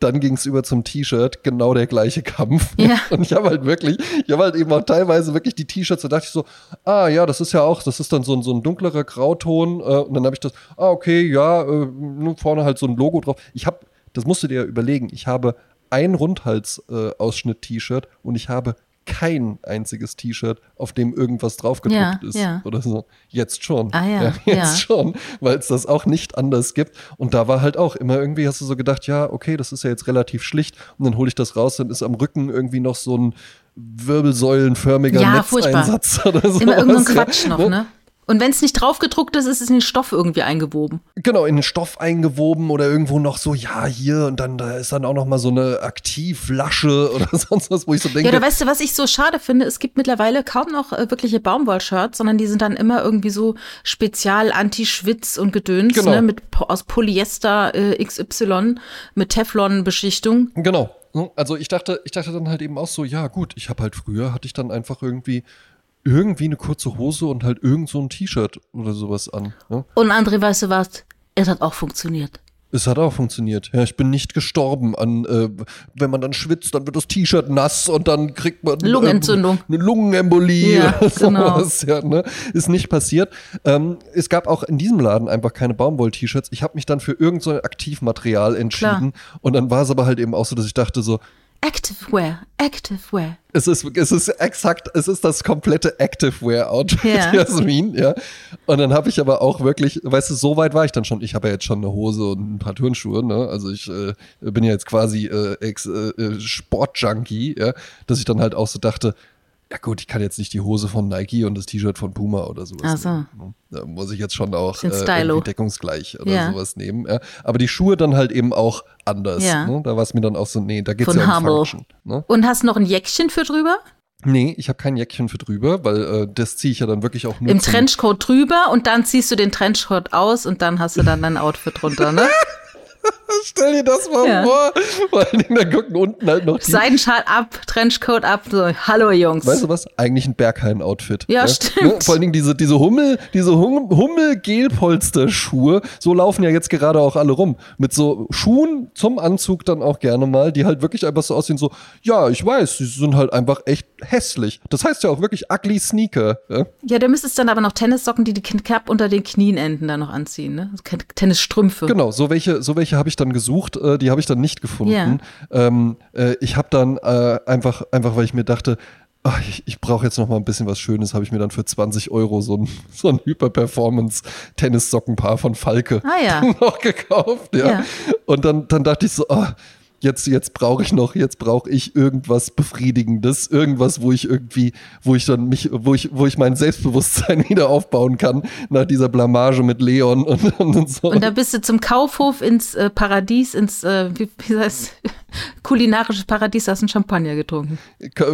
S2: dann ging es über zum T-Shirt, genau der gleiche Kampf. Ja. Und ich habe halt wirklich, ich habe halt eben auch teilweise wirklich die T-Shirts, da dachte ich so, ah ja, das ist ja auch, das ist dann so ein, so ein dunklerer Grauton. Äh, und dann habe ich das, ah okay, ja, äh, vorne halt so ein Logo drauf. Ich habe, das musst du dir ja überlegen, ich habe ein Rundhals-Ausschnitt-T-Shirt äh, und ich habe kein einziges T-Shirt, auf dem irgendwas draufgedruckt ja, ist ja. oder so. Jetzt schon.
S1: Ah, ja, ja
S2: jetzt schon, weil es das auch nicht anders gibt. Und da war halt auch immer irgendwie, hast du so gedacht, ja, okay, das ist ja jetzt relativ schlicht. Und dann hole ich das raus, dann ist am Rücken irgendwie noch so ein wirbelsäulenförmiger ja, Netzeinsatz
S1: furchtbar. oder so. Immer irgendein Quatsch noch, ne? Und wenn es nicht draufgedruckt ist, ist es in den Stoff irgendwie eingewoben.
S2: Genau, in den Stoff eingewoben oder irgendwo noch so, ja, hier und dann da ist dann auch noch mal so eine Aktivlasche oder sonst was, wo ich so denke.
S1: Ja, da weißt du, was ich so schade finde, es gibt mittlerweile kaum noch äh, wirkliche Baumwollshirts, sondern die sind dann immer irgendwie so spezial Anti-Schwitz und Gedöns, genau. ne, mit aus Polyester äh, XY mit Teflon-Beschichtung.
S2: Genau. Also ich dachte, ich dachte dann halt eben auch so, ja gut, ich habe halt früher hatte ich dann einfach irgendwie irgendwie eine kurze Hose und halt irgend so ein T-Shirt oder sowas an.
S1: Ja? Und André, weißt du was? Es hat auch funktioniert.
S2: Es hat auch funktioniert. Ja, ich bin nicht gestorben an, äh, wenn man dann schwitzt, dann wird das T-Shirt nass und dann kriegt man
S1: Lungenentzündung.
S2: Äh, eine Lungenembolie ja, oder genau. sowas. Ja, ne? Ist nicht passiert. Ähm, es gab auch in diesem Laden einfach keine Baumwoll-T-Shirts. Ich habe mich dann für irgendein so Aktivmaterial entschieden. Klar. Und dann war es aber halt eben auch so, dass ich dachte so,
S1: Activewear, Activewear.
S2: Es ist, es ist exakt, es ist das komplette Activewear-Outfit, ja. Jasmin, ja. Und dann habe ich aber auch wirklich, weißt du, so weit war ich dann schon. Ich habe ja jetzt schon eine Hose und ein paar Turnschuhe, ne? Also ich äh, bin ja jetzt quasi äh, Ex, äh, äh Sportjunkie, ja, dass ich dann halt auch so dachte, ja gut, ich kann jetzt nicht die Hose von Nike und das T-Shirt von Puma oder sowas Ach so. nehmen. Ne? Da muss ich jetzt schon auch äh, deckungsgleich oder ja. sowas nehmen. Ja. Aber die Schuhe dann halt eben auch anders. Ja. Ne? Da war es mir dann auch so, nee, da geht es ja um Function.
S1: Ne? Und hast du noch ein Jäckchen für drüber?
S2: Nee, ich habe kein Jäckchen für drüber, weil äh, das ziehe ich ja dann wirklich auch nur.
S1: Im Trenchcoat drüber und dann ziehst du den Trenchcoat aus und dann hast du dann dein Outfit drunter, ne?
S2: Stell dir das mal ja. vor. Vor allen Dingen, da gucken unten halt noch
S1: die. Seidenschal ab, Trenchcoat ab, so, hallo Jungs.
S2: Weißt du was? Eigentlich ein Berghain-Outfit.
S1: Ja, ja, ne? stimmt. Ne?
S2: Vor allen Dingen diese, diese Hummel, diese hum Hummel-Gelpolster-Schuhe, so laufen ja jetzt gerade auch alle rum. Mit so Schuhen zum Anzug dann auch gerne mal, die halt wirklich einfach so aussehen, so, ja, ich weiß, die sind halt einfach echt hässlich. Das heißt ja auch wirklich ugly Sneaker. Ja,
S1: ja du müsstest dann aber noch Tennissocken, die die Cap unter den Knien enden, dann noch anziehen, ne? Tennisstrümpfe.
S2: Genau, so welche, so welche habe ich dann gesucht, äh, die habe ich dann nicht gefunden. Yeah. Ähm, äh, ich habe dann äh, einfach, einfach, weil ich mir dachte, ach, ich, ich brauche jetzt noch mal ein bisschen was Schönes, habe ich mir dann für 20 Euro so ein, so ein Hyper-Performance-Tennissockenpaar von Falke
S1: ah, ja.
S2: noch gekauft. Ja. ja. Und dann, dann dachte ich so, oh, jetzt, jetzt brauche ich noch, jetzt brauche ich irgendwas Befriedigendes, irgendwas, wo ich irgendwie, wo ich dann mich, wo ich, wo ich mein Selbstbewusstsein wieder aufbauen kann nach dieser Blamage mit Leon und, und so.
S1: Und da bist du zum Kaufhof ins äh, Paradies, ins, äh, wie, wie heißt kulinarisches Paradies, hast du einen Champagner getrunken.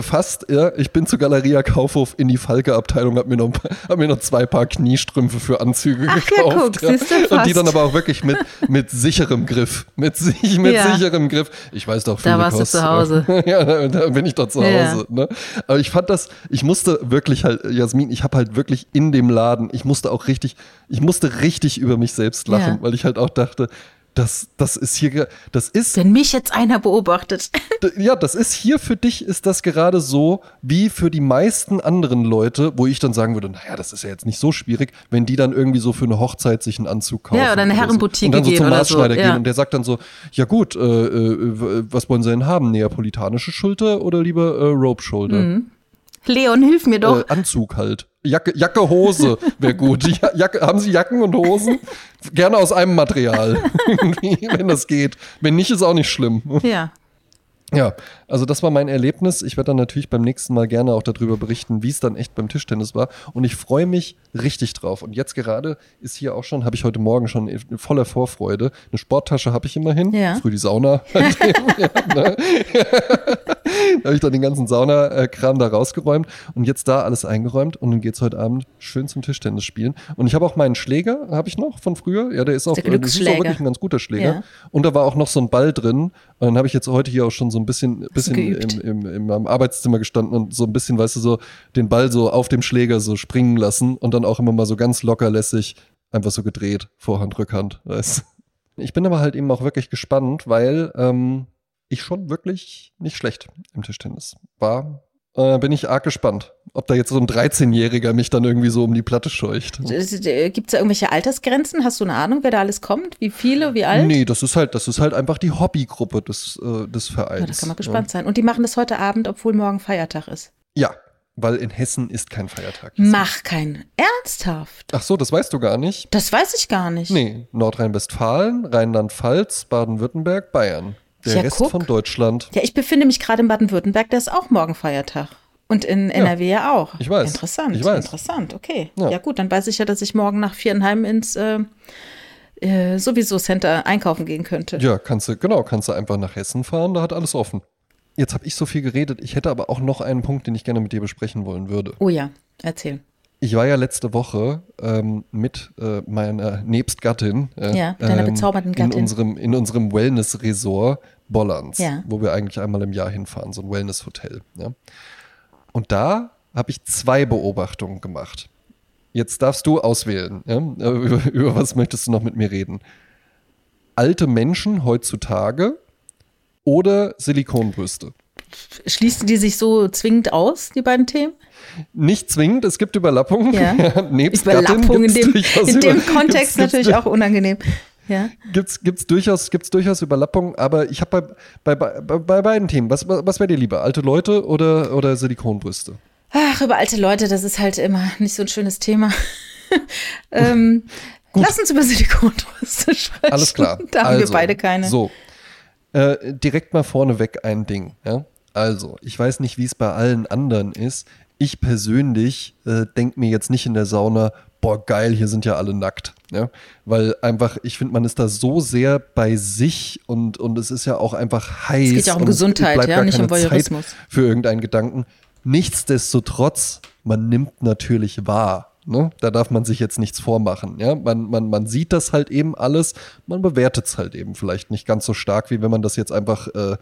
S2: Fast, ja. Ich bin zur Galeria Kaufhof in die Falke-Abteilung, hab mir, noch, hab mir noch zwei Paar Kniestrümpfe für Anzüge Ach, gekauft. Ja, guck, ja. Und die dann aber auch wirklich mit, mit sicherem Griff. Mit, mit ja. sicherem Griff. Ich weiß doch,
S1: Da warst Kost, du zu Hause.
S2: ja, da, da, bin ich doch zu Hause. Ne? Aber ich fand das, ich musste wirklich halt, Jasmin, ich habe halt wirklich in dem Laden, ich musste auch richtig, ich musste richtig über mich selbst lachen, weil ich halt auch dachte, das, das ist hier, das ist.
S1: Wenn mich jetzt einer beobachtet.
S2: Ja, das ist hier für dich, ist das gerade so wie für die meisten anderen Leute, wo ich dann sagen würde, naja, das ist ja jetzt nicht so schwierig, wenn die dann irgendwie so für eine Hochzeit sich einen Anzug kaufen.
S1: Ja, oder eine Herrenboutique
S2: so. und dann so
S1: zum
S2: Maßschneider
S1: so.
S2: gehen ja. und der sagt dann so, ja gut, äh, äh, was wollen sie denn haben? Neapolitanische Schulter oder lieber äh, Rope Shoulder? Mhm.
S1: Leon, hilf mir doch. Äh,
S2: Anzug halt. Jacke, Jacke Hose wäre gut. Jacke, haben Sie Jacken und Hosen? Gerne aus einem Material, wenn das geht. Wenn nicht, ist auch nicht schlimm.
S1: Ja.
S2: Ja, also das war mein Erlebnis. Ich werde dann natürlich beim nächsten Mal gerne auch darüber berichten, wie es dann echt beim Tischtennis war. Und ich freue mich richtig drauf. Und jetzt gerade ist hier auch schon, habe ich heute Morgen schon voller Vorfreude. Eine Sporttasche habe ich immerhin. Ja. Früh die Sauna. ja, ne? da habe ich dann den ganzen Saunakram da rausgeräumt und jetzt da alles eingeräumt und dann geht's heute Abend schön zum Tischtennis spielen. Und ich habe auch meinen Schläger, habe ich noch von früher. Ja, der ist auch, der das ist auch wirklich ein ganz guter Schläger. Ja. Und da war auch noch so ein Ball drin. Und dann habe ich jetzt heute hier auch schon so ein bisschen, bisschen im, im, im, im Arbeitszimmer gestanden und so ein bisschen, weißt du, so den Ball so auf dem Schläger so springen lassen und dann auch immer mal so ganz lockerlässig einfach so gedreht, Vorhand, Rückhand, weißt Ich bin aber halt eben auch wirklich gespannt, weil ähm, ich schon wirklich nicht schlecht im Tischtennis. War äh, bin ich arg gespannt, ob da jetzt so ein 13-Jähriger mich dann irgendwie so um die Platte scheucht.
S1: Gibt es da irgendwelche Altersgrenzen? Hast du eine Ahnung, wer da alles kommt? Wie viele, wie alt?
S2: Nee, das ist halt, das ist halt einfach die Hobbygruppe des, äh, des Vereins. Ja,
S1: da kann man gespannt ja. sein. Und die machen das heute Abend, obwohl morgen Feiertag ist.
S2: Ja, weil in Hessen ist kein Feiertag.
S1: Mach keinen. Ernsthaft?
S2: Ach so, das weißt du gar nicht?
S1: Das weiß ich gar nicht.
S2: Nee, Nordrhein-Westfalen, Rheinland-Pfalz, Baden-Württemberg, Bayern. Der ja, Rest guck. von Deutschland.
S1: Ja, ich befinde mich gerade in Baden-Württemberg, da ist auch morgen Feiertag. Und in NRW ja, auch.
S2: Ich weiß.
S1: Interessant.
S2: Ich weiß.
S1: Interessant, okay. Ja. ja. gut, dann weiß ich ja, dass ich morgen nach viereinhalb ins äh, äh, sowieso Center einkaufen gehen könnte.
S2: Ja, kannst du, genau, kannst du einfach nach Hessen fahren, da hat alles offen. Jetzt habe ich so viel geredet. Ich hätte aber auch noch einen Punkt, den ich gerne mit dir besprechen wollen würde.
S1: Oh ja, erzähl.
S2: Ich war ja letzte Woche ähm, mit äh, meiner Nebstgattin
S1: äh, ja, deiner ähm, bezaubernden Gattin.
S2: in unserem, in unserem Wellness-Resort Bollands, ja. wo wir eigentlich einmal im Jahr hinfahren, so ein Wellness-Hotel. Ja. Und da habe ich zwei Beobachtungen gemacht. Jetzt darfst du auswählen. Ja? Über, über was möchtest du noch mit mir reden? Alte Menschen heutzutage oder Silikonbrüste?
S1: Schließen die sich so zwingend aus, die beiden Themen?
S2: Nicht zwingend, es gibt Überlappungen. Ja.
S1: Nebst Überlappung in dem, in dem Kontext natürlich auch unangenehm. Ja.
S2: Gibt's, gibt's durchaus, gibt's durchaus Überlappungen, aber ich habe bei, bei, bei, bei, beiden Themen, was, was wäre dir lieber? Alte Leute oder, oder Silikonbrüste?
S1: Ach, über alte Leute, das ist halt immer nicht so ein schönes Thema. ähm, lass uns über Silikonbrüste sprechen.
S2: Alles klar.
S1: Da haben also, wir beide keine.
S2: So. Äh, direkt mal vorneweg ein Ding, ja. Also, ich weiß nicht, wie es bei allen anderen ist. Ich persönlich äh, denke mir jetzt nicht in der Sauna, boah, geil, hier sind ja alle nackt. Ja? Weil einfach, ich finde, man ist da so sehr bei sich und, und es ist ja auch einfach heiß. Es
S1: geht ja auch um Gesundheit, ja, nicht um Voyeurismus. Zeit
S2: für irgendeinen Gedanken. Nichtsdestotrotz, man nimmt natürlich wahr. Ne? Da darf man sich jetzt nichts vormachen. Ja? Man, man, man sieht das halt eben alles, man bewertet es halt eben vielleicht nicht ganz so stark, wie wenn man das jetzt einfach äh,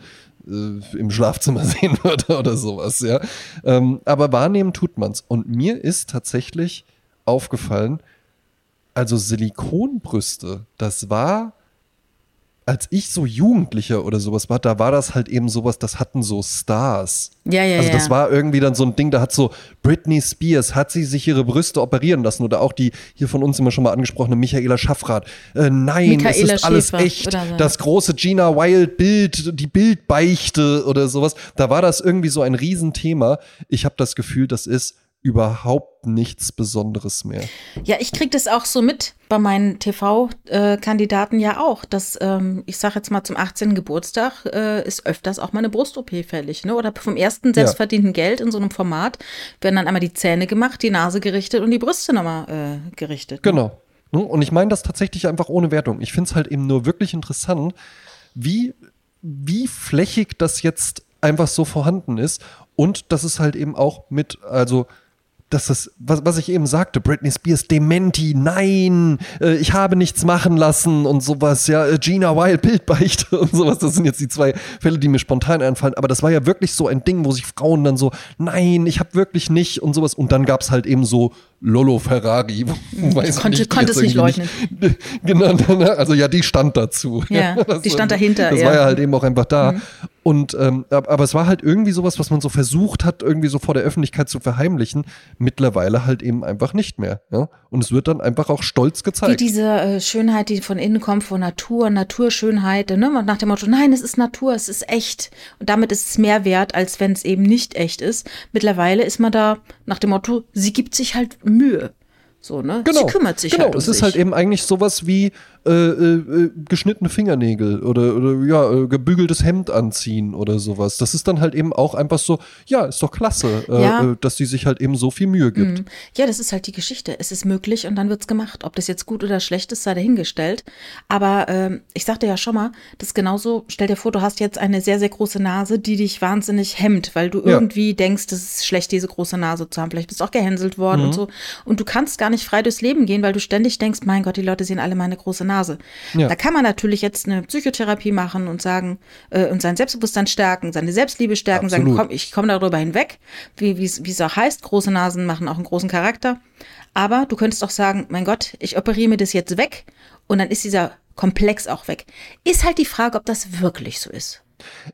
S2: äh, im Schlafzimmer sehen würde oder sowas. Ja? Ähm, aber wahrnehmen tut man es. Und mir ist tatsächlich aufgefallen, also Silikonbrüste, das war, als ich so Jugendlicher oder sowas war, da war das halt eben sowas, das hatten so Stars.
S1: Ja, ja,
S2: Also das
S1: ja.
S2: war irgendwie dann so ein Ding, da hat so Britney Spears, hat sie sich ihre Brüste operieren lassen oder auch die hier von uns immer schon mal angesprochene Michaela Schaffrath. Äh, nein, Michaela es ist alles Schäfer echt. So. Das große Gina Wild Bild, die Bildbeichte oder sowas. Da war das irgendwie so ein Riesenthema. Ich habe das Gefühl, das ist überhaupt nichts Besonderes mehr.
S1: Ja, ich kriege das auch so mit bei meinen TV-Kandidaten ja auch, dass ähm, ich sage jetzt mal zum 18. Geburtstag äh, ist öfters auch mal eine Brust-OP fällig, ne? Oder vom ersten selbstverdienten ja. Geld in so einem Format werden dann einmal die Zähne gemacht, die Nase gerichtet und die Brüste nochmal äh, gerichtet.
S2: Ne? Genau. Ne? Und ich meine das tatsächlich einfach ohne Wertung. Ich finde es halt eben nur wirklich interessant, wie, wie flächig das jetzt einfach so vorhanden ist und dass es halt eben auch mit, also dass das, was, was ich eben sagte, Britney Spears, Dementi, nein, äh, ich habe nichts machen lassen und sowas, ja, äh, Gina Wild, Bildbeichte und sowas, das sind jetzt die zwei Fälle, die mir spontan einfallen, aber das war ja wirklich so ein Ding, wo sich Frauen dann so, nein, ich habe wirklich nicht und sowas. Und dann gab es halt eben so Lolo Ferrari.
S1: Weiß konnte, nicht, konnte es nicht leugnen.
S2: Nicht, genau, also ja, die stand dazu.
S1: Ja, ja die stand dahinter.
S2: Das
S1: ja.
S2: war ja halt eben auch einfach da. Mhm. Und ähm, aber es war halt irgendwie sowas, was man so versucht hat, irgendwie so vor der Öffentlichkeit zu verheimlichen. Mittlerweile halt eben einfach nicht mehr. Ja? Und es wird dann einfach auch stolz gezeigt. Wie
S1: diese äh, Schönheit, die von innen kommt, von Natur, Naturschönheit, ne? nach dem Motto, nein, es ist Natur, es ist echt. Und damit ist es mehr wert, als wenn es eben nicht echt ist. Mittlerweile ist man da nach dem Motto, sie gibt sich halt Mühe. So, ne?
S2: Genau.
S1: Sie kümmert sich
S2: genau.
S1: halt um
S2: es ist
S1: sich.
S2: halt eben eigentlich sowas wie äh, äh, geschnittene Fingernägel oder, oder ja, äh, gebügeltes Hemd anziehen oder sowas. Das ist dann halt eben auch einfach so, ja, ist doch klasse, äh, ja. Äh, dass die sich halt eben so viel Mühe gibt. Mhm.
S1: Ja, das ist halt die Geschichte. Es ist möglich und dann wird's gemacht. Ob das jetzt gut oder schlecht ist, sei dahingestellt. Aber ähm, ich sagte ja schon mal, das ist genauso, stell dir vor, du hast jetzt eine sehr, sehr große Nase, die dich wahnsinnig hemmt, weil du ja. irgendwie denkst, das ist schlecht, diese große Nase zu haben. Vielleicht bist du auch gehänselt worden mhm. und so. Und du kannst gar nicht frei durchs Leben gehen, weil du ständig denkst, mein Gott, die Leute sehen alle meine große Nase. Nase. Ja. Da kann man natürlich jetzt eine Psychotherapie machen und sagen äh, und sein Selbstbewusstsein stärken, seine Selbstliebe stärken, Absolut. sagen, komm, ich komme darüber hinweg, wie es auch heißt, große Nasen machen auch einen großen Charakter. Aber du könntest auch sagen, mein Gott, ich operiere mir das jetzt weg und dann ist dieser Komplex auch weg. Ist halt die Frage, ob das wirklich so ist.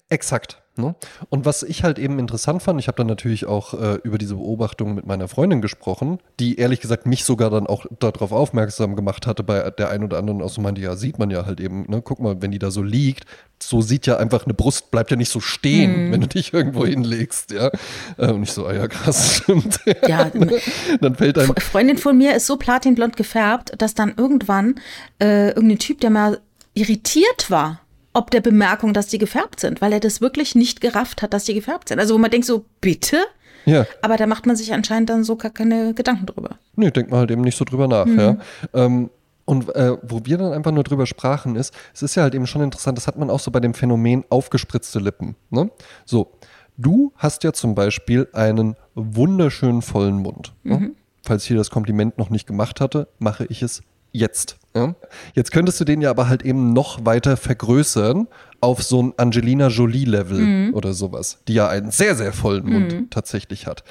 S2: Exakt. Ne? Und was ich halt eben interessant fand, ich habe dann natürlich auch äh, über diese Beobachtung mit meiner Freundin gesprochen, die ehrlich gesagt mich sogar dann auch darauf aufmerksam gemacht hatte bei der einen oder anderen aus meinte, ja, sieht man ja halt eben, ne? guck mal, wenn die da so liegt, so sieht ja einfach eine Brust, bleibt ja nicht so stehen, mm. wenn du dich irgendwo hinlegst, ja. Äh, und ich so, ah ja, krass, stimmt. Ja,
S1: dann fällt ein. Freundin von mir ist so platinblond gefärbt, dass dann irgendwann äh, irgendein Typ, der mal irritiert war, ob der Bemerkung, dass die gefärbt sind, weil er das wirklich nicht gerafft hat, dass die gefärbt sind. Also wo man denkt so, bitte? Ja. Aber da macht man sich anscheinend dann so gar keine Gedanken drüber.
S2: Nee, denkt man halt eben nicht so drüber nach, mhm. ja. Ähm, und äh, wo wir dann einfach nur drüber sprachen, ist, es ist ja halt eben schon interessant, das hat man auch so bei dem Phänomen aufgespritzte Lippen. Ne? So, du hast ja zum Beispiel einen wunderschönen vollen Mund. Ne? Mhm. Ne? Falls ich hier das Kompliment noch nicht gemacht hatte, mache ich es jetzt. Ja? Jetzt könntest du den ja aber halt eben noch weiter vergrößern auf so ein Angelina Jolie-Level mhm. oder sowas, die ja einen sehr, sehr vollen Mund mhm. tatsächlich hat.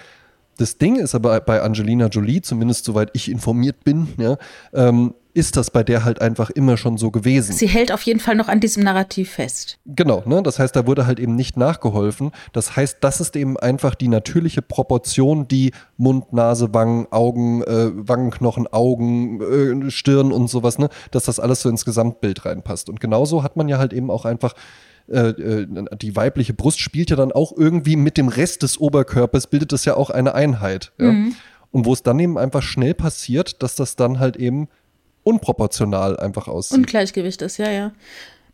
S2: Das Ding ist aber bei Angelina Jolie, zumindest soweit ich informiert bin, ja, ähm, ist das bei der halt einfach immer schon so gewesen.
S1: Sie hält auf jeden Fall noch an diesem Narrativ fest.
S2: Genau, ne? Das heißt, da wurde halt eben nicht nachgeholfen. Das heißt, das ist eben einfach die natürliche Proportion, die Mund, Nase, Wangen, Augen, äh, Wangenknochen, Augen, äh, Stirn und sowas, ne? Dass das alles so ins Gesamtbild reinpasst. Und genauso hat man ja halt eben auch einfach äh, äh, die weibliche Brust spielt ja dann auch irgendwie mit dem Rest des Oberkörpers, bildet das ja auch eine Einheit. Ja? Mhm. Und wo es dann eben einfach schnell passiert, dass das dann halt eben unproportional einfach aussieht.
S1: Ungleichgewicht ist, ja, ja.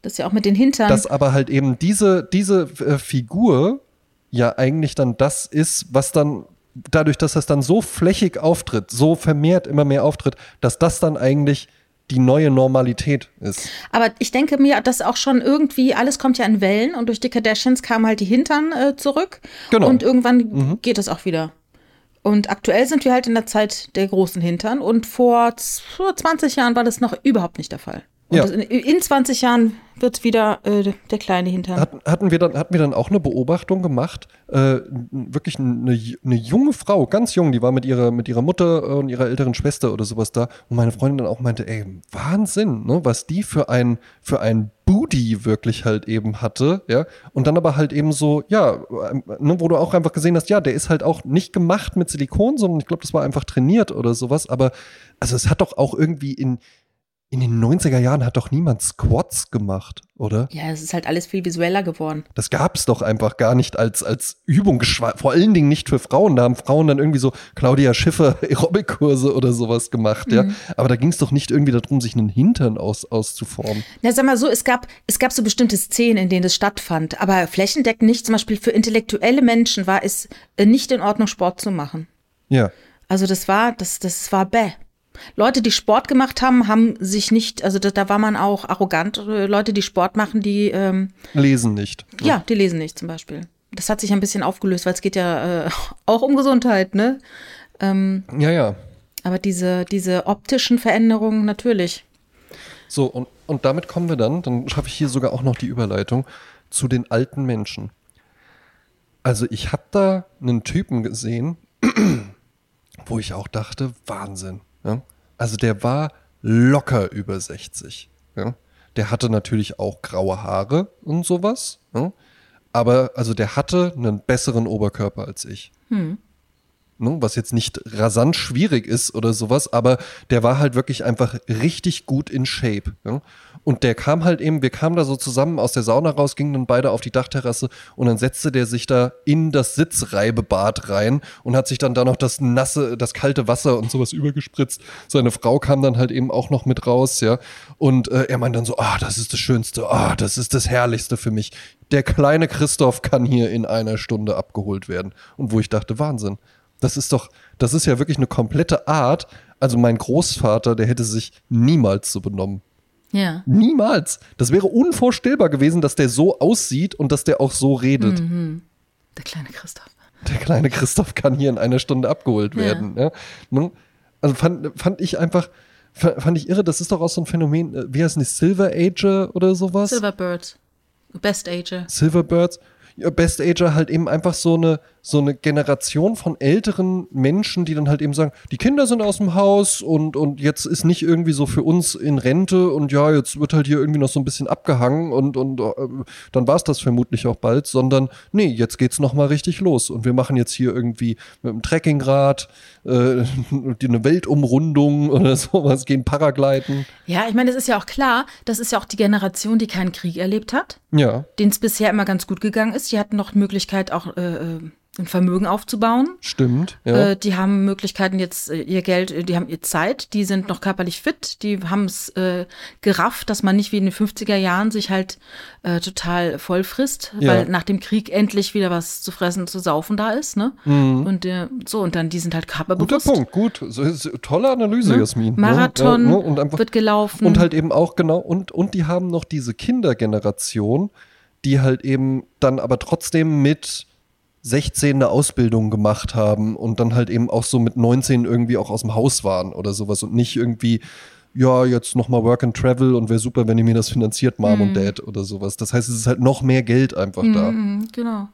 S1: Das ist ja auch mit den Hintern.
S2: Dass aber halt eben diese, diese äh, Figur ja eigentlich dann das ist, was dann dadurch, dass das dann so flächig auftritt, so vermehrt immer mehr auftritt, dass das dann eigentlich die neue Normalität ist.
S1: Aber ich denke mir, dass auch schon irgendwie, alles kommt ja in Wellen und durch die Kardashians kamen halt die Hintern äh, zurück. Genau. Und irgendwann mhm. geht es auch wieder. Und aktuell sind wir halt in der Zeit der großen Hintern und vor 20 Jahren war das noch überhaupt nicht der Fall. Und ja. in, in 20 Jahren wird wieder äh, der kleine Hintern.
S2: Hat, hatten, wir dann, hatten wir dann auch eine Beobachtung gemacht? Äh, wirklich eine, eine junge Frau, ganz jung, die war mit ihrer, mit ihrer Mutter und ihrer älteren Schwester oder sowas da. Und meine Freundin dann auch meinte, ey, Wahnsinn, ne, was die für ein, für ein Booty wirklich halt eben hatte, ja. Und dann aber halt eben so, ja, ne, wo du auch einfach gesehen hast, ja, der ist halt auch nicht gemacht mit Silikon, sondern ich glaube, das war einfach trainiert oder sowas. Aber also es hat doch auch irgendwie in in den 90er Jahren hat doch niemand Squats gemacht, oder?
S1: Ja, es ist halt alles viel visueller geworden.
S2: Das gab es doch einfach gar nicht als, als Übung, vor allen Dingen nicht für Frauen. Da haben Frauen dann irgendwie so Claudia Schiffer Aerobikkurse oder sowas gemacht, mhm. ja. Aber da ging es doch nicht irgendwie darum, sich einen Hintern aus, auszuformen.
S1: Na, sag mal so, es gab, es gab so bestimmte Szenen, in denen das stattfand. Aber flächendeckend nicht, zum Beispiel für intellektuelle Menschen war es äh, nicht in Ordnung, Sport zu machen.
S2: Ja.
S1: Also das war, das, das war bäh. Leute, die Sport gemacht haben, haben sich nicht, also da, da war man auch arrogant. Leute, die Sport machen, die ähm,
S2: lesen nicht.
S1: Ja, ja, die lesen nicht zum Beispiel. Das hat sich ein bisschen aufgelöst, weil es geht ja äh, auch um Gesundheit, ne? Ähm,
S2: ja, ja.
S1: Aber diese, diese optischen Veränderungen natürlich.
S2: So, und, und damit kommen wir dann, dann schaffe ich hier sogar auch noch die Überleitung zu den alten Menschen. Also ich habe da einen Typen gesehen, wo ich auch dachte, Wahnsinn. Ja? Also der war locker über 60. Ja? Der hatte natürlich auch graue Haare und sowas. Ja? Aber also der hatte einen besseren Oberkörper als ich. Hm. Ne? Was jetzt nicht rasant schwierig ist oder sowas, aber der war halt wirklich einfach richtig gut in Shape. Ja? Und der kam halt eben, wir kamen da so zusammen aus der Sauna raus, gingen dann beide auf die Dachterrasse und dann setzte der sich da in das Sitzreibebad rein und hat sich dann da noch das nasse, das kalte Wasser und sowas übergespritzt. Seine Frau kam dann halt eben auch noch mit raus, ja. Und äh, er meint dann so, ah, das ist das Schönste, ah, das ist das Herrlichste für mich. Der kleine Christoph kann hier in einer Stunde abgeholt werden. Und wo ich dachte, Wahnsinn. Das ist doch, das ist ja wirklich eine komplette Art. Also mein Großvater, der hätte sich niemals so benommen.
S1: Ja.
S2: Niemals. Das wäre unvorstellbar gewesen, dass der so aussieht und dass der auch so redet.
S1: Mhm. Der kleine Christoph.
S2: Der kleine Christoph kann hier in einer Stunde abgeholt werden. Ja. ja. Also fand, fand ich einfach, fand ich irre, das ist doch auch so ein Phänomen, äh, wie heißt das, Silver Ager oder sowas?
S1: Silver Birds. Best Ager.
S2: Silver Birds. Ja, Best Ager halt eben einfach so eine, so eine Generation von älteren Menschen, die dann halt eben sagen, die Kinder sind aus dem Haus und, und jetzt ist nicht irgendwie so für uns in Rente und ja, jetzt wird halt hier irgendwie noch so ein bisschen abgehangen und, und äh, dann war es das vermutlich auch bald, sondern nee, jetzt geht's nochmal richtig los und wir machen jetzt hier irgendwie mit dem Trekkingrad äh, eine Weltumrundung oder sowas, gehen Paragliden.
S1: Ja, ich meine, es ist ja auch klar, das ist ja auch die Generation, die keinen Krieg erlebt hat.
S2: Ja.
S1: Denen es bisher immer ganz gut gegangen ist. Die hatten noch Möglichkeit auch äh, äh ein Vermögen aufzubauen.
S2: Stimmt. Ja.
S1: Äh, die haben Möglichkeiten jetzt äh, ihr Geld, äh, die haben ihr Zeit, die sind noch körperlich fit, die haben es äh, gerafft, dass man nicht wie in den 50er Jahren sich halt äh, total voll frisst, ja. weil nach dem Krieg endlich wieder was zu fressen, zu saufen da ist, ne? Mhm. Und so und dann die sind halt körperbewusst.
S2: Guter Punkt, gut, so, tolle Analyse, ne? Jasmin.
S1: Ne? Marathon ne? und einfach, wird gelaufen
S2: und halt eben auch genau und und die haben noch diese Kindergeneration, die halt eben dann aber trotzdem mit 16 eine Ausbildung gemacht haben und dann halt eben auch so mit 19 irgendwie auch aus dem Haus waren oder sowas und nicht irgendwie, ja, jetzt nochmal Work and Travel und wäre super, wenn ihr mir das finanziert, Mom mhm. und Dad oder sowas. Das heißt, es ist halt noch mehr Geld einfach mhm, da.
S1: Genau.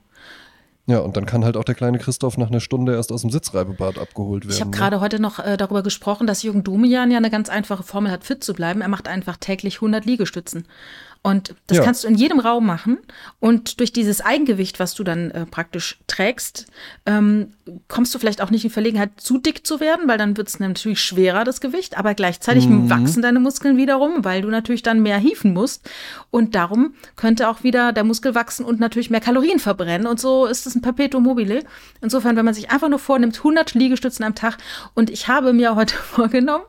S2: Ja, und dann kann halt auch der kleine Christoph nach einer Stunde erst aus dem Sitzreibebad abgeholt werden.
S1: Ich habe ne? gerade heute noch äh, darüber gesprochen, dass Jürgen Domian ja eine ganz einfache Formel hat, fit zu bleiben. Er macht einfach täglich 100 Liegestützen. Und das ja. kannst du in jedem Raum machen. Und durch dieses Eigengewicht, was du dann äh, praktisch trägst, ähm, kommst du vielleicht auch nicht in Verlegenheit, zu dick zu werden, weil dann wird es natürlich schwerer, das Gewicht. Aber gleichzeitig mhm. wachsen deine Muskeln wiederum, weil du natürlich dann mehr hieven musst. Und darum könnte auch wieder der Muskel wachsen und natürlich mehr Kalorien verbrennen. Und so ist es ein Perpetuum mobile. Insofern, wenn man sich einfach nur vornimmt, 100 Liegestützen am Tag. Und ich habe mir heute vorgenommen,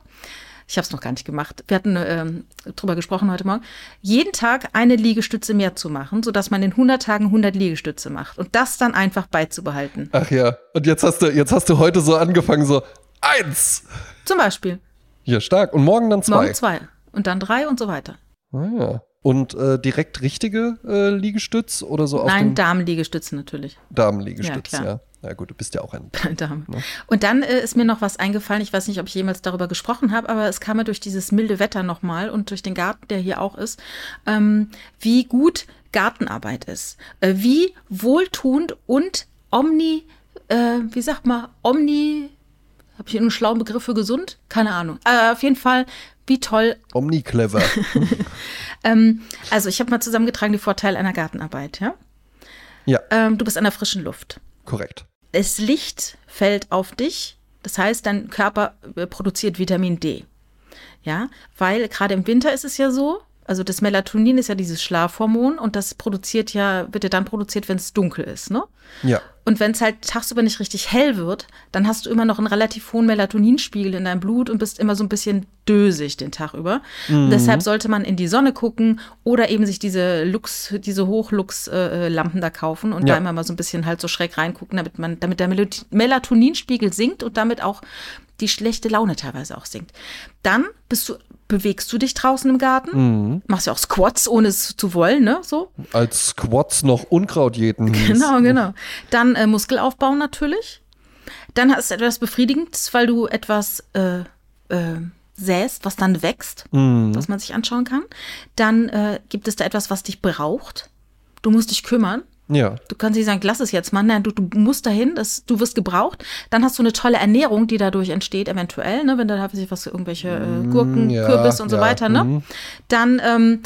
S1: ich habe es noch gar nicht gemacht. Wir hatten ähm, drüber gesprochen heute Morgen. Jeden Tag eine Liegestütze mehr zu machen, sodass man in 100 Tagen 100 Liegestütze macht und das dann einfach beizubehalten.
S2: Ach ja. Und jetzt hast du, jetzt hast du heute so angefangen, so eins.
S1: Zum Beispiel.
S2: Ja, stark. Und morgen dann zwei.
S1: Morgen zwei. Und dann drei und so weiter.
S2: Ah ja. Und äh, direkt richtige äh, Liegestütz oder so?
S1: Nein, Damenliegestütze natürlich.
S2: Damenliegestütz, ja. ja. Na gut, du bist ja auch ein
S1: Dame. Ne? Und dann äh, ist mir noch was eingefallen. Ich weiß nicht, ob ich jemals darüber gesprochen habe, aber es kam mir durch dieses milde Wetter nochmal und durch den Garten, der hier auch ist, ähm, wie gut Gartenarbeit ist. Äh, wie wohltuend und omni, äh, wie sagt man, omni, habe ich einen schlauen Begriff für gesund? Keine Ahnung. Äh, auf jeden Fall, wie toll.
S2: Omni-clever.
S1: ähm, also ich habe mal zusammengetragen die Vorteile einer Gartenarbeit, ja?
S2: Ja.
S1: Ähm, du bist an der frischen Luft.
S2: Korrekt
S1: das Licht fällt auf dich. Das heißt, dein Körper äh, produziert Vitamin D. Ja, weil gerade im Winter ist es ja so, also das Melatonin ist ja dieses Schlafhormon und das produziert ja, wird ja dann produziert, wenn es dunkel ist, ne?
S2: Ja.
S1: Und wenn es halt tagsüber nicht richtig hell wird, dann hast du immer noch einen relativ hohen Melatoninspiegel in deinem Blut und bist immer so ein bisschen dösig den Tag über. Mhm. Deshalb sollte man in die Sonne gucken oder eben sich diese Lux, diese Hochlux-Lampen äh, da kaufen und ja. da immer mal so ein bisschen halt so schräg reingucken, damit man, damit der Melatoninspiegel sinkt und damit auch die schlechte Laune teilweise auch sinkt. Dann bist du bewegst du dich draußen im Garten, mhm. machst ja auch Squats, ohne es zu wollen, ne? So.
S2: Als Squats noch Unkraut jäten.
S1: Genau, genau. Dann äh, Muskelaufbau natürlich. Dann hast du etwas Befriedigendes, weil du etwas äh, äh, säst, was dann wächst, mhm. was man sich anschauen kann. Dann äh, gibt es da etwas, was dich braucht. Du musst dich kümmern.
S2: Ja.
S1: Du kannst nicht sagen, lass es jetzt mal. Nein, du, du musst dahin, das, du wirst gebraucht. Dann hast du eine tolle Ernährung, die dadurch entsteht, eventuell, ne, wenn da sich was irgendwelche äh, mm, Gurken, ja, Kürbis und so weiter, ne? Mhm. Dann, ähm,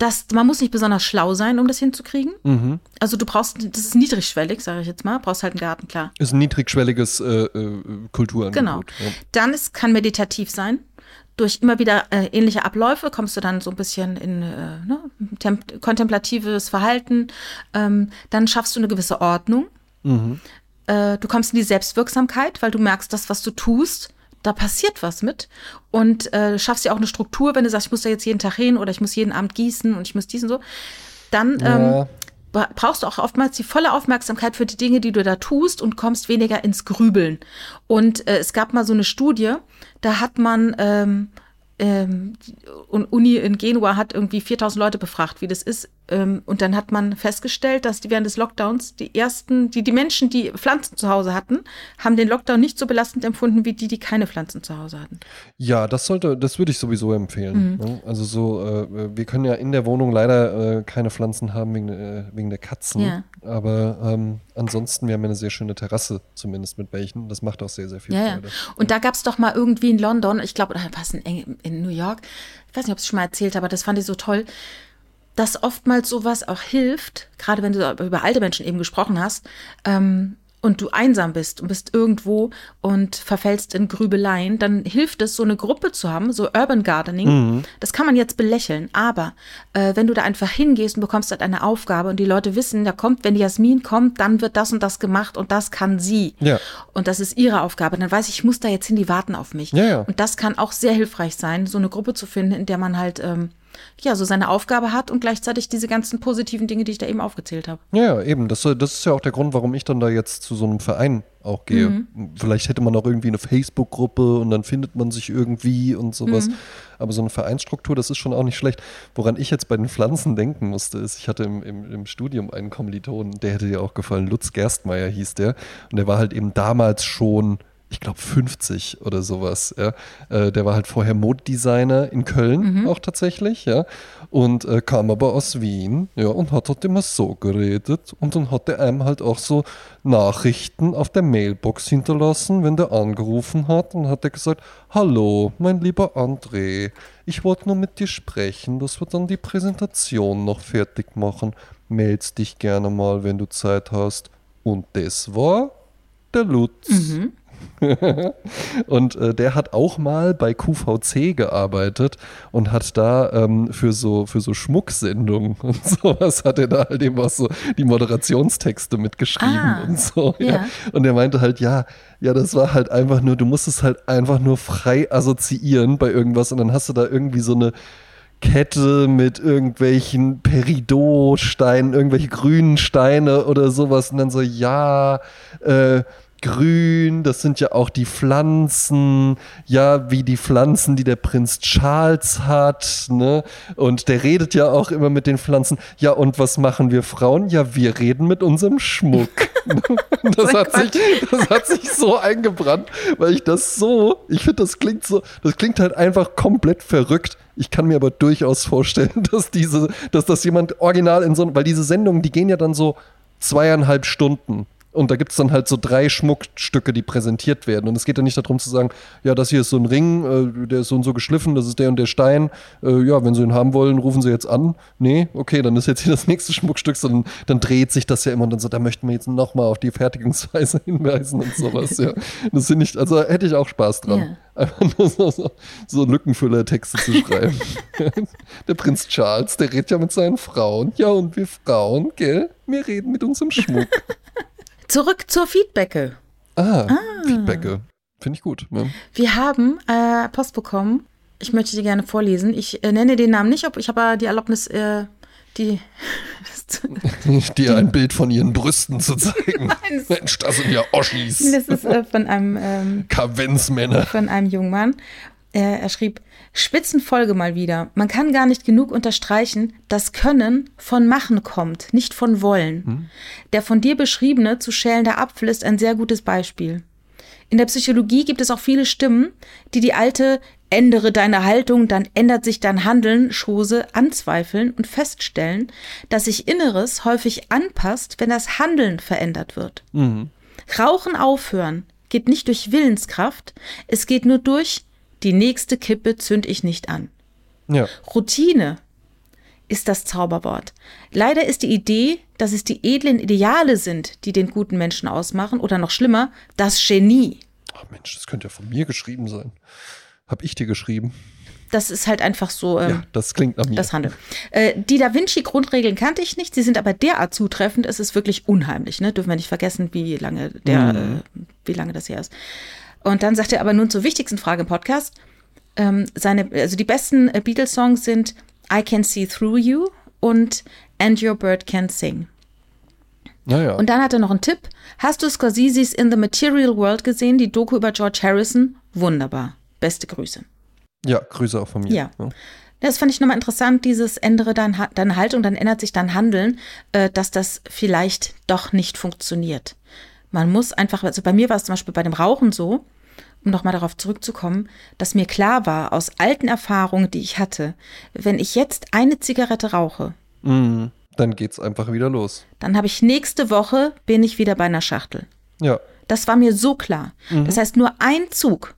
S1: das, man muss nicht besonders schlau sein, um das hinzukriegen. Mhm. Also du brauchst, das ist niedrigschwellig, sage ich jetzt mal, brauchst halt einen Garten, klar.
S2: Ist ein niedrigschwelliges äh, äh, Kulturangebot.
S1: Genau. Ja. Dann es kann meditativ sein durch immer wieder äh, ähnliche Abläufe kommst du dann so ein bisschen in äh, ne, kontemplatives Verhalten. Ähm, dann schaffst du eine gewisse Ordnung. Mhm. Äh, du kommst in die Selbstwirksamkeit, weil du merkst, das, was du tust, da passiert was mit. Und äh, schaffst ja auch eine Struktur, wenn du sagst, ich muss da jetzt jeden Tag hin oder ich muss jeden Abend gießen und ich muss diesen so. Dann ja. ähm, brauchst du auch oftmals die volle Aufmerksamkeit für die Dinge, die du da tust und kommst weniger ins Grübeln. Und äh, es gab mal so eine Studie, da hat man ähm, ähm, Uni in Genua hat irgendwie 4000 Leute befragt, wie das ist, und dann hat man festgestellt, dass die während des Lockdowns die ersten, die, die Menschen, die Pflanzen zu Hause hatten, haben den Lockdown nicht so belastend empfunden wie die, die keine Pflanzen zu Hause hatten.
S2: Ja, das sollte, das würde ich sowieso empfehlen. Mhm. Ne? Also so, äh, wir können ja in der Wohnung leider äh, keine Pflanzen haben wegen, äh, wegen der Katzen. Ja. Aber ähm, ansonsten, wir haben ja eine sehr schöne Terrasse, zumindest mit welchen. Das macht auch sehr, sehr viel
S1: ja, Freude. Ja. Und da gab es doch mal irgendwie in London, ich glaube, oder was in, in New York, ich weiß nicht, ob ich es schon mal erzählt habe, aber das fand ich so toll dass oftmals sowas auch hilft, gerade wenn du über alte Menschen eben gesprochen hast, ähm, und du einsam bist und bist irgendwo und verfällst in Grübeleien, dann hilft es, so eine Gruppe zu haben, so Urban Gardening. Mhm. Das kann man jetzt belächeln, aber äh, wenn du da einfach hingehst und bekommst halt eine Aufgabe und die Leute wissen, da kommt, wenn die Jasmin kommt, dann wird das und das gemacht und das kann sie. Ja. Und das ist ihre Aufgabe. Dann weiß ich, ich muss da jetzt hin, die warten auf mich. Ja, ja. Und das kann auch sehr hilfreich sein, so eine Gruppe zu finden, in der man halt ähm, ja, so seine Aufgabe hat und gleichzeitig diese ganzen positiven Dinge, die ich da eben aufgezählt habe.
S2: Ja, eben. Das, das ist ja auch der Grund, warum ich dann da jetzt zu so einem Verein auch gehe. Mhm. Vielleicht hätte man auch irgendwie eine Facebook-Gruppe und dann findet man sich irgendwie und sowas. Mhm. Aber so eine Vereinsstruktur, das ist schon auch nicht schlecht. Woran ich jetzt bei den Pflanzen denken musste, ist, ich hatte im, im, im Studium einen Kommiliton, der hätte dir auch gefallen, Lutz Gerstmeier hieß der. Und der war halt eben damals schon ich glaube 50 oder sowas. Ja. Äh, der war halt vorher Modedesigner in Köln mhm. auch tatsächlich, ja. Und äh, kam aber aus Wien, ja, und hat halt immer so geredet. Und dann hat er einem halt auch so Nachrichten auf der Mailbox hinterlassen, wenn der angerufen hat. Und hat er gesagt, hallo, mein lieber André, ich wollte nur mit dir sprechen, dass wir dann die Präsentation noch fertig machen. Meldst dich gerne mal, wenn du Zeit hast. Und das war der Lutz. Mhm. und äh, der hat auch mal bei QVC gearbeitet und hat da ähm, für so für so Schmucksendungen und sowas hat er da halt eben auch so die Moderationstexte mitgeschrieben ah, und so. Ja. ja. Und er meinte halt, ja, ja, das war halt einfach nur, du musst es halt einfach nur frei assoziieren bei irgendwas und dann hast du da irgendwie so eine Kette mit irgendwelchen Peridot-Steinen, irgendwelche grünen Steine oder sowas und dann so, ja, äh, grün, das sind ja auch die Pflanzen, ja, wie die Pflanzen, die der Prinz Charles hat, ne? Und der redet ja auch immer mit den Pflanzen. Ja, und was machen wir Frauen? Ja, wir reden mit unserem Schmuck. das, hat sich, das hat sich so eingebrannt, weil ich das so, ich finde, das klingt so, das klingt halt einfach komplett verrückt. Ich kann mir aber durchaus vorstellen, dass diese, dass das jemand original in so, weil diese Sendungen, die gehen ja dann so zweieinhalb Stunden. Und da gibt es dann halt so drei Schmuckstücke, die präsentiert werden. Und es geht ja nicht darum zu sagen, ja, das hier ist so ein Ring, äh, der ist so und so geschliffen, das ist der und der Stein. Äh, ja, wenn Sie ihn haben wollen, rufen Sie jetzt an. Nee, okay, dann ist jetzt hier das nächste Schmuckstück, sondern dann dreht sich das ja immer und dann so, da möchten wir jetzt nochmal auf die Fertigungsweise hinweisen und sowas. ja. Das finde ich, also hätte ich auch Spaß dran. Yeah. Einfach nur so, so, so Lückenfüller-Texte zu schreiben. der Prinz Charles, der redet ja mit seinen Frauen. Ja, und wir Frauen, gell? Wir reden mit unserem Schmuck.
S1: Zurück zur Feedbacke.
S2: Ah, ah. Feedbacke. Finde ich gut. Ja.
S1: Wir haben äh, Post bekommen. Ich möchte sie gerne vorlesen. Ich äh, nenne den Namen nicht, ob ich habe die Erlaubnis, äh, die.
S2: Dir ein Bild von ihren Brüsten zu zeigen. Nein, Mensch, das sind ja Oschis.
S1: Das ist äh, von einem. Ähm,
S2: Kavenzmänner.
S1: Von einem jungen Mann. er schrieb: Spitzenfolge mal wieder. Man kann gar nicht genug unterstreichen, dass Können von Machen kommt, nicht von Wollen. Hm. Der von dir beschriebene zu schälende Apfel ist ein sehr gutes Beispiel. In der Psychologie gibt es auch viele Stimmen, die die alte ändere deine Haltung, dann ändert sich dein Handeln, Chose anzweifeln und feststellen, dass sich Inneres häufig anpasst, wenn das Handeln verändert wird. Mhm. Rauchen aufhören geht nicht durch Willenskraft, es geht nur durch die nächste Kippe zünd ich nicht an. Ja. Routine ist das Zauberwort. Leider ist die Idee, dass es die edlen Ideale sind, die den guten Menschen ausmachen, oder noch schlimmer, das Genie.
S2: Ach Mensch, das könnte ja von mir geschrieben sein. Hab ich dir geschrieben?
S1: Das ist halt einfach so. Ähm,
S2: ja, das klingt nach mir.
S1: Das Handeln. Äh, die Da Vinci-Grundregeln kannte ich nicht. Sie sind aber derart zutreffend. Es ist wirklich unheimlich. Ne? Dürfen wir nicht vergessen, wie lange der, mhm. äh, wie lange das her ist. Und dann sagt er aber nun zur wichtigsten Frage im Podcast. Ähm, seine, also die besten äh, Beatles-Songs sind I Can See Through You und And Your Bird Can Sing.
S2: Naja.
S1: Und dann hat er noch einen Tipp. Hast du Scorsese's In the Material World gesehen, die Doku über George Harrison? Wunderbar. Beste Grüße.
S2: Ja, Grüße auch von mir.
S1: Ja. ja. Das fand ich nochmal interessant, dieses ändere dein, deine Haltung, dann ändert sich dein Handeln, äh, dass das vielleicht doch nicht funktioniert. Man muss einfach, also bei mir war es zum Beispiel bei dem Rauchen so, um nochmal darauf zurückzukommen, dass mir klar war aus alten Erfahrungen, die ich hatte, wenn ich jetzt eine Zigarette rauche,
S2: mm, dann geht's einfach wieder los.
S1: Dann habe ich nächste Woche bin ich wieder bei einer Schachtel.
S2: Ja.
S1: Das war mir so klar. Mhm. Das heißt, nur ein Zug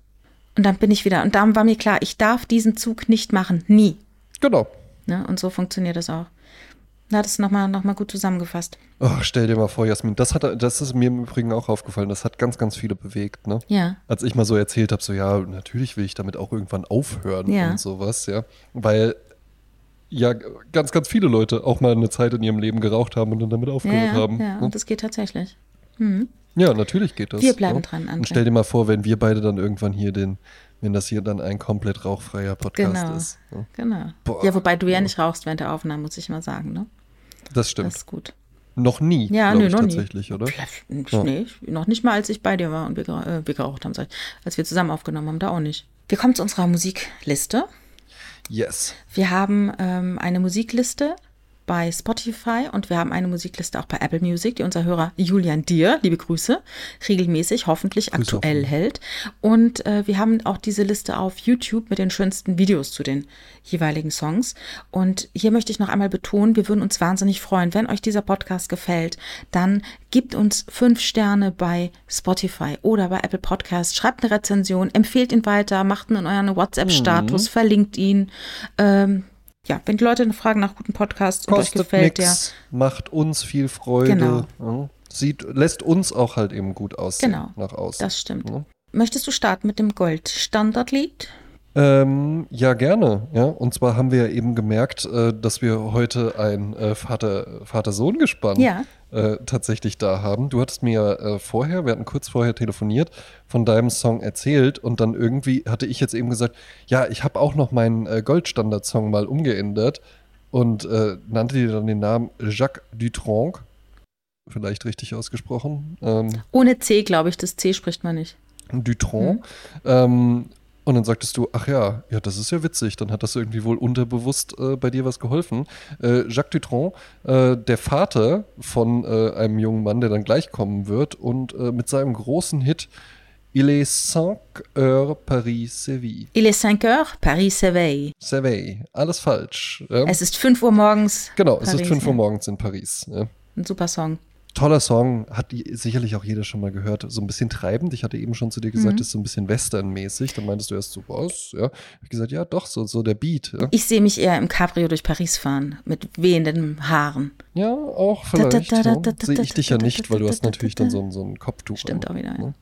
S1: und dann bin ich wieder. Und dann war mir klar, ich darf diesen Zug nicht machen. Nie.
S2: Genau.
S1: Ne? Und so funktioniert das auch. Da hat es nochmal noch mal gut zusammengefasst.
S2: Oh, stell dir mal vor, Jasmin, das, hat, das ist mir im Übrigen auch aufgefallen. Das hat ganz, ganz viele bewegt. Ne?
S1: Ja.
S2: Als ich mal so erzählt habe, so ja, natürlich will ich damit auch irgendwann aufhören ja. und sowas, ja. Weil ja ganz, ganz viele Leute auch mal eine Zeit in ihrem Leben geraucht haben und dann damit aufgehört
S1: ja,
S2: haben.
S1: Ja, ne? und das geht tatsächlich. Hm.
S2: Ja, natürlich geht das.
S1: Wir bleiben
S2: ja.
S1: dran.
S2: André. Und stell dir mal vor, wenn wir beide dann irgendwann hier den, wenn das hier dann ein komplett rauchfreier Podcast
S1: genau.
S2: ist.
S1: Ja. Genau. Boah. Ja, wobei du ja nicht rauchst während der Aufnahme, muss ich mal sagen, ne?
S2: Das stimmt.
S1: Das ist gut.
S2: Noch nie,
S1: ja, nö, noch
S2: tatsächlich,
S1: nie.
S2: oder?
S1: Ja. Nee, noch nicht mal, als ich bei dir war und wir, äh, wir geraucht haben, als wir zusammen aufgenommen haben, da auch nicht. Wir kommen zu unserer Musikliste.
S2: Yes.
S1: Wir haben ähm, eine Musikliste bei Spotify und wir haben eine Musikliste auch bei Apple Music, die unser Hörer Julian Dier, liebe Grüße, regelmäßig, hoffentlich Grüße aktuell hält. Und äh, wir haben auch diese Liste auf YouTube mit den schönsten Videos zu den jeweiligen Songs. Und hier möchte ich noch einmal betonen, wir würden uns wahnsinnig freuen, wenn euch dieser Podcast gefällt, dann gebt uns fünf Sterne bei Spotify oder bei Apple Podcasts, schreibt eine Rezension, empfehlt ihn weiter, macht ihn in euren WhatsApp-Status, mhm. verlinkt ihn. Ähm, ja, wenn die Leute fragen nach guten Podcasts und
S2: Kostet
S1: euch gefällt
S2: nix, der. Macht uns viel Freude.
S1: Genau.
S2: Ja, sieht, lässt uns auch halt eben gut aussehen.
S1: Genau.
S2: Nach außen.
S1: Das stimmt. Ja. Möchtest du starten mit dem Gold-Standardlied?
S2: Ähm, ja, gerne. Ja, und zwar haben wir ja eben gemerkt, äh, dass wir heute ein äh, Vater-Sohn-Gespann
S1: ja.
S2: äh, tatsächlich da haben. Du hattest mir äh, vorher, wir hatten kurz vorher telefoniert, von deinem Song erzählt und dann irgendwie hatte ich jetzt eben gesagt, ja, ich habe auch noch meinen äh, Goldstandard-Song mal umgeändert und äh, nannte dir dann den Namen Jacques Dutronc. Vielleicht richtig ausgesprochen. Ähm,
S1: Ohne C, glaube ich, das C spricht man nicht.
S2: Dutronc. Mhm. Ähm, und dann sagtest du, ach ja, ja, das ist ja witzig. Dann hat das irgendwie wohl unterbewusst äh, bei dir was geholfen. Äh, Jacques Dutronc, äh, der Vater von äh, einem jungen Mann, der dann gleich kommen wird und äh, mit seinem großen Hit Il est 5 heures Paris-Séville.
S1: Il est 5 heures Paris-Séville.
S2: Séville, alles falsch. Ja?
S1: Es ist 5 Uhr morgens.
S2: Genau, Paris, es ist 5 Uhr morgens in Paris. Ja.
S1: Ein super Song
S2: toller Song, hat sicherlich auch jeder schon mal gehört. So ein bisschen treibend. Ich hatte eben schon zu dir gesagt, mhm. ist so ein bisschen Western-mäßig. Dann meintest du erst so, was? Ja. Ich gesagt, ja, doch, so, so der Beat. Ja.
S1: Ich sehe mich eher im Cabrio durch Paris fahren, mit wehenden Haaren.
S2: Ja, auch vielleicht. Sehe ich dich ja nicht, weil du hast natürlich dann so ein, so ein Kopftuch.
S1: Stimmt auch wieder, ja.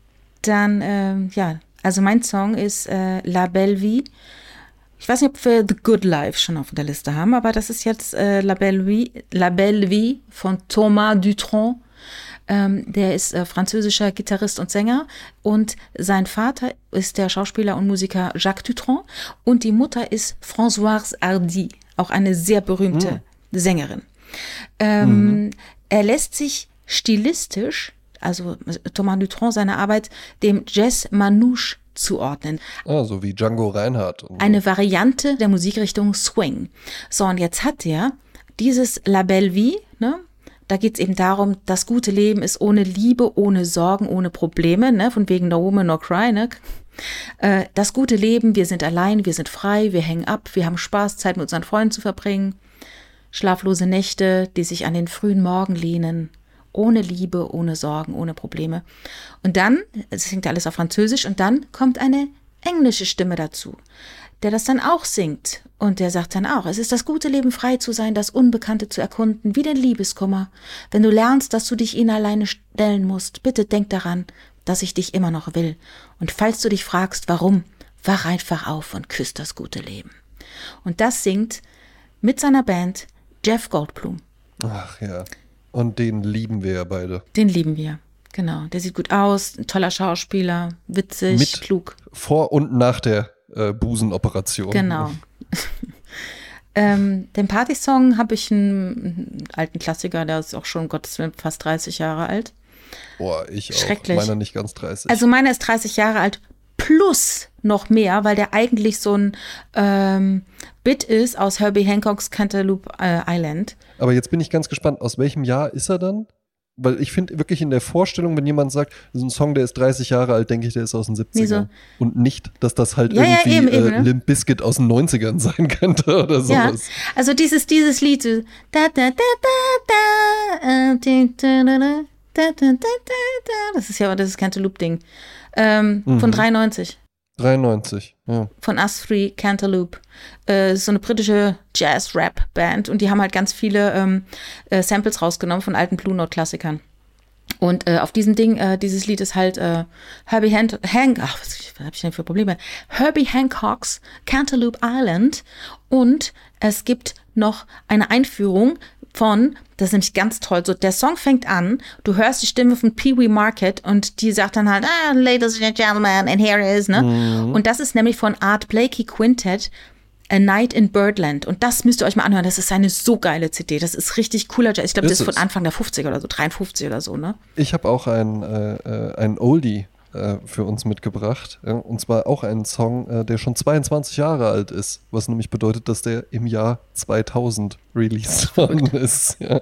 S1: Dann, ähm, ja, also mein Song ist äh, La Belle Vie. Ich weiß nicht, ob wir The Good Life schon auf der Liste haben, aber das ist jetzt äh, La, Belle Vie, La Belle Vie von Thomas Dutronc. Ähm, der ist äh, französischer Gitarrist und Sänger und sein Vater ist der Schauspieler und Musiker Jacques Dutronc und die Mutter ist Françoise Hardy, auch eine sehr berühmte mhm. Sängerin. Ähm, mhm. Er lässt sich stilistisch, also Thomas Dutronc, seine Arbeit, dem Jazz Manouche zuordnen.
S2: Ah, so wie Django Reinhardt.
S1: Eine Variante der Musikrichtung Swing. So, und jetzt hat er dieses La Belle Vie, ne? Da geht es eben darum, das gute Leben ist ohne Liebe, ohne Sorgen, ohne Probleme, ne? von wegen No Woman, No Cry. Ne? Äh, das gute Leben, wir sind allein, wir sind frei, wir hängen ab, wir haben Spaß, Zeit mit unseren Freunden zu verbringen. Schlaflose Nächte, die sich an den frühen Morgen lehnen, ohne Liebe, ohne Sorgen, ohne Probleme. Und dann, es klingt alles auf Französisch, und dann kommt eine englische Stimme dazu, der das dann auch singt. Und der sagt dann auch, es ist das gute Leben, frei zu sein, das Unbekannte zu erkunden, wie den Liebeskummer. Wenn du lernst, dass du dich ihnen alleine stellen musst, bitte denk daran, dass ich dich immer noch will. Und falls du dich fragst, warum, wach einfach auf und küss das gute Leben. Und das singt mit seiner Band Jeff Goldblum.
S2: Ach ja. Und den lieben wir ja beide.
S1: Den lieben wir. Genau. Der sieht gut aus, ein toller Schauspieler, witzig,
S2: Mit
S1: klug.
S2: Vor und nach der äh, Busenoperation.
S1: Genau. ähm, den Partysong habe ich einen, einen, alten Klassiker, der ist auch schon, Gottes Willen, fast 30 Jahre alt.
S2: Boah, ich auch.
S1: Schrecklich.
S2: Meiner nicht ganz 30.
S1: Also meiner ist 30 Jahre alt plus noch mehr, weil der eigentlich so ein ähm, Bit ist aus Herbie Hancocks Cantaloupe äh, Island.
S2: Aber jetzt bin ich ganz gespannt, aus welchem Jahr ist er dann? Weil ich finde wirklich in der Vorstellung, wenn jemand sagt, so ein Song, der ist 30 Jahre alt, denke ich, der ist aus den 70ern. Nee, so. Und nicht, dass das halt ja, irgendwie ja, eben, eben, äh, ne? Limp Bizkit aus den 90ern sein könnte oder sowas. Ja,
S1: also dieses, dieses Lied, so, da, da, da, da, da, das ist ja das ist Cantaloupe-Ding. Ähm, mhm. Von 93.
S2: 93, ja.
S1: Von Us Three Cantaloupe. Äh, so eine britische Jazz-Rap-Band und die haben halt ganz viele ähm, äh, Samples rausgenommen von alten Blue Note-Klassikern. Und äh, auf diesem Ding, äh, dieses Lied ist halt äh, Herbie Han Hank, ach, was, was habe ich denn für Probleme? Herbie Hancocks Cantaloupe Island und es gibt noch eine Einführung von, das ist nämlich ganz toll, so der Song fängt an, du hörst die Stimme von Pee Wee Market und die sagt dann halt, ah, ladies and gentlemen, and here is, ne? Mhm. Und das ist nämlich von Art Blakey Quintet, A Night in Birdland. Und das müsst ihr euch mal anhören. Das ist eine so geile CD. Das ist richtig cooler Jazz. Ich glaube, das ist von Anfang der 50er oder so, 53 oder so, ne?
S2: Ich habe auch ein, äh, äh ein Oldie äh, für uns mitgebracht. Ja? Und zwar auch einen Song, äh, der schon 22 Jahre alt ist, was nämlich bedeutet, dass der im Jahr 2000 released worden ist. Ja?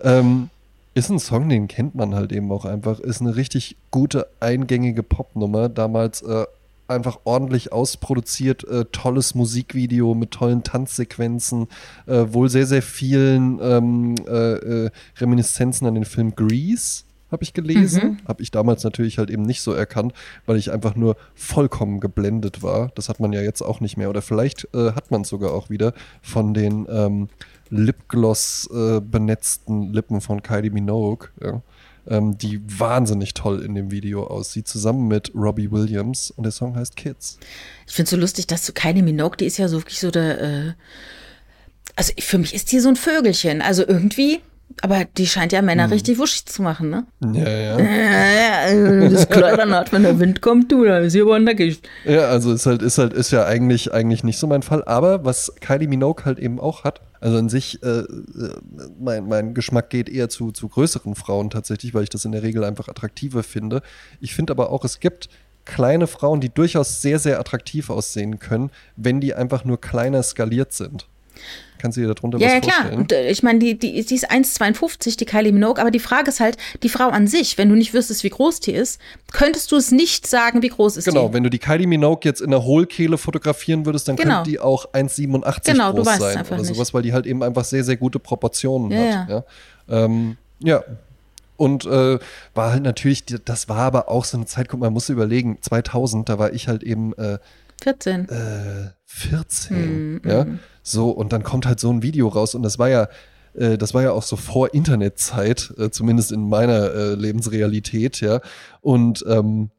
S2: Ähm, ist ein Song, den kennt man halt eben auch einfach. Ist eine richtig gute, eingängige Popnummer. Damals äh, einfach ordentlich ausproduziert, äh, tolles Musikvideo mit tollen Tanzsequenzen, äh, wohl sehr, sehr vielen ähm, äh, äh Reminiszenzen an den Film Grease habe ich gelesen. Mhm. Habe ich damals natürlich halt eben nicht so erkannt, weil ich einfach nur vollkommen geblendet war. Das hat man ja jetzt auch nicht mehr. Oder vielleicht äh, hat man es sogar auch wieder von den ähm, Lipgloss äh, benetzten Lippen von Kylie Minogue. Ja. Ähm, die wahnsinnig toll in dem Video aussieht, zusammen mit Robbie Williams. Und der Song heißt Kids.
S1: Ich finde es so lustig, dass du Kylie Minogue, die ist ja so wirklich so der. Äh also für mich ist die so ein Vögelchen. Also irgendwie aber die scheint ja Männer hm. richtig wuschig zu machen, ne?
S2: Ja, ja.
S1: ja das Kleidernat, wenn der Wind kommt, du, da ist hier aber nackig.
S2: Ja, also ist halt, ist halt, ist ja eigentlich, eigentlich nicht so mein Fall. Aber was Kylie Minogue halt eben auch hat, also an sich, äh, mein, mein Geschmack geht eher zu, zu größeren Frauen tatsächlich, weil ich das in der Regel einfach attraktiver finde. Ich finde aber auch, es gibt kleine Frauen, die durchaus sehr, sehr attraktiv aussehen können, wenn die einfach nur kleiner skaliert sind. Kannst du dir darunter
S1: ja,
S2: was
S1: ja, klar.
S2: vorstellen?
S1: Und, äh, ich meine, die, die, die ist 1,52, die Kylie Minogue, aber die Frage ist halt, die Frau an sich, wenn du nicht wüsstest, wie groß die ist, könntest du es nicht sagen, wie groß ist
S2: genau,
S1: die.
S2: Genau, wenn du die Kylie Minogue jetzt in der Hohlkehle fotografieren würdest, dann genau. könnte die auch 1,87 genau, groß sein oder sowas, nicht. weil die halt eben einfach sehr, sehr gute Proportionen ja, hat. Ja, ja. Ähm, ja. Und äh, war halt natürlich, das war aber auch so eine Zeit, guck mal, man muss überlegen, 2000, da war ich halt eben äh,
S1: 14.
S2: Äh, 14, mm, ja. Mm. So, und dann kommt halt so ein Video raus und das war ja, äh, das war ja auch so vor Internetzeit, äh, zumindest in meiner äh, Lebensrealität, ja. Und ähm,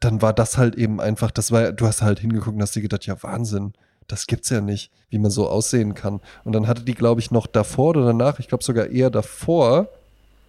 S2: dann war das halt eben einfach, das war, du hast halt hingeguckt und hast dir gedacht, ja, Wahnsinn, das gibt's ja nicht, wie man so aussehen kann. Und dann hatte die, glaube ich, noch davor oder danach, ich glaube sogar eher davor,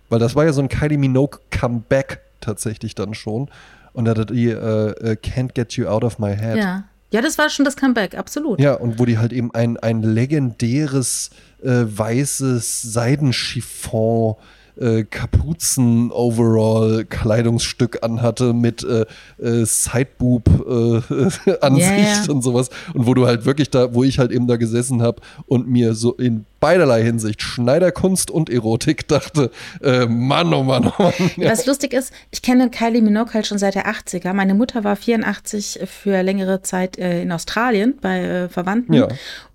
S2: weil das war ja so ein Kylie Minogue Comeback tatsächlich dann schon. Und da hatte die äh, äh, Can't Get You Out of My Head.
S1: Ja. Ja, das war schon das Comeback, absolut.
S2: Ja, und wo die halt eben ein, ein legendäres äh, weißes Seidenchiffon äh, Kapuzen-Overall-Kleidungsstück anhatte mit äh, äh, Sideboob-Ansicht äh, yeah. und sowas. Und wo du halt wirklich da, wo ich halt eben da gesessen habe und mir so in beiderlei Hinsicht, Schneiderkunst und Erotik, dachte, äh, Mann, oh Mann, oh Mann.
S1: Ja. Was lustig ist, ich kenne Kylie Minogue halt schon seit der 80er. Meine Mutter war 84 für längere Zeit äh, in Australien bei äh, Verwandten. Ja.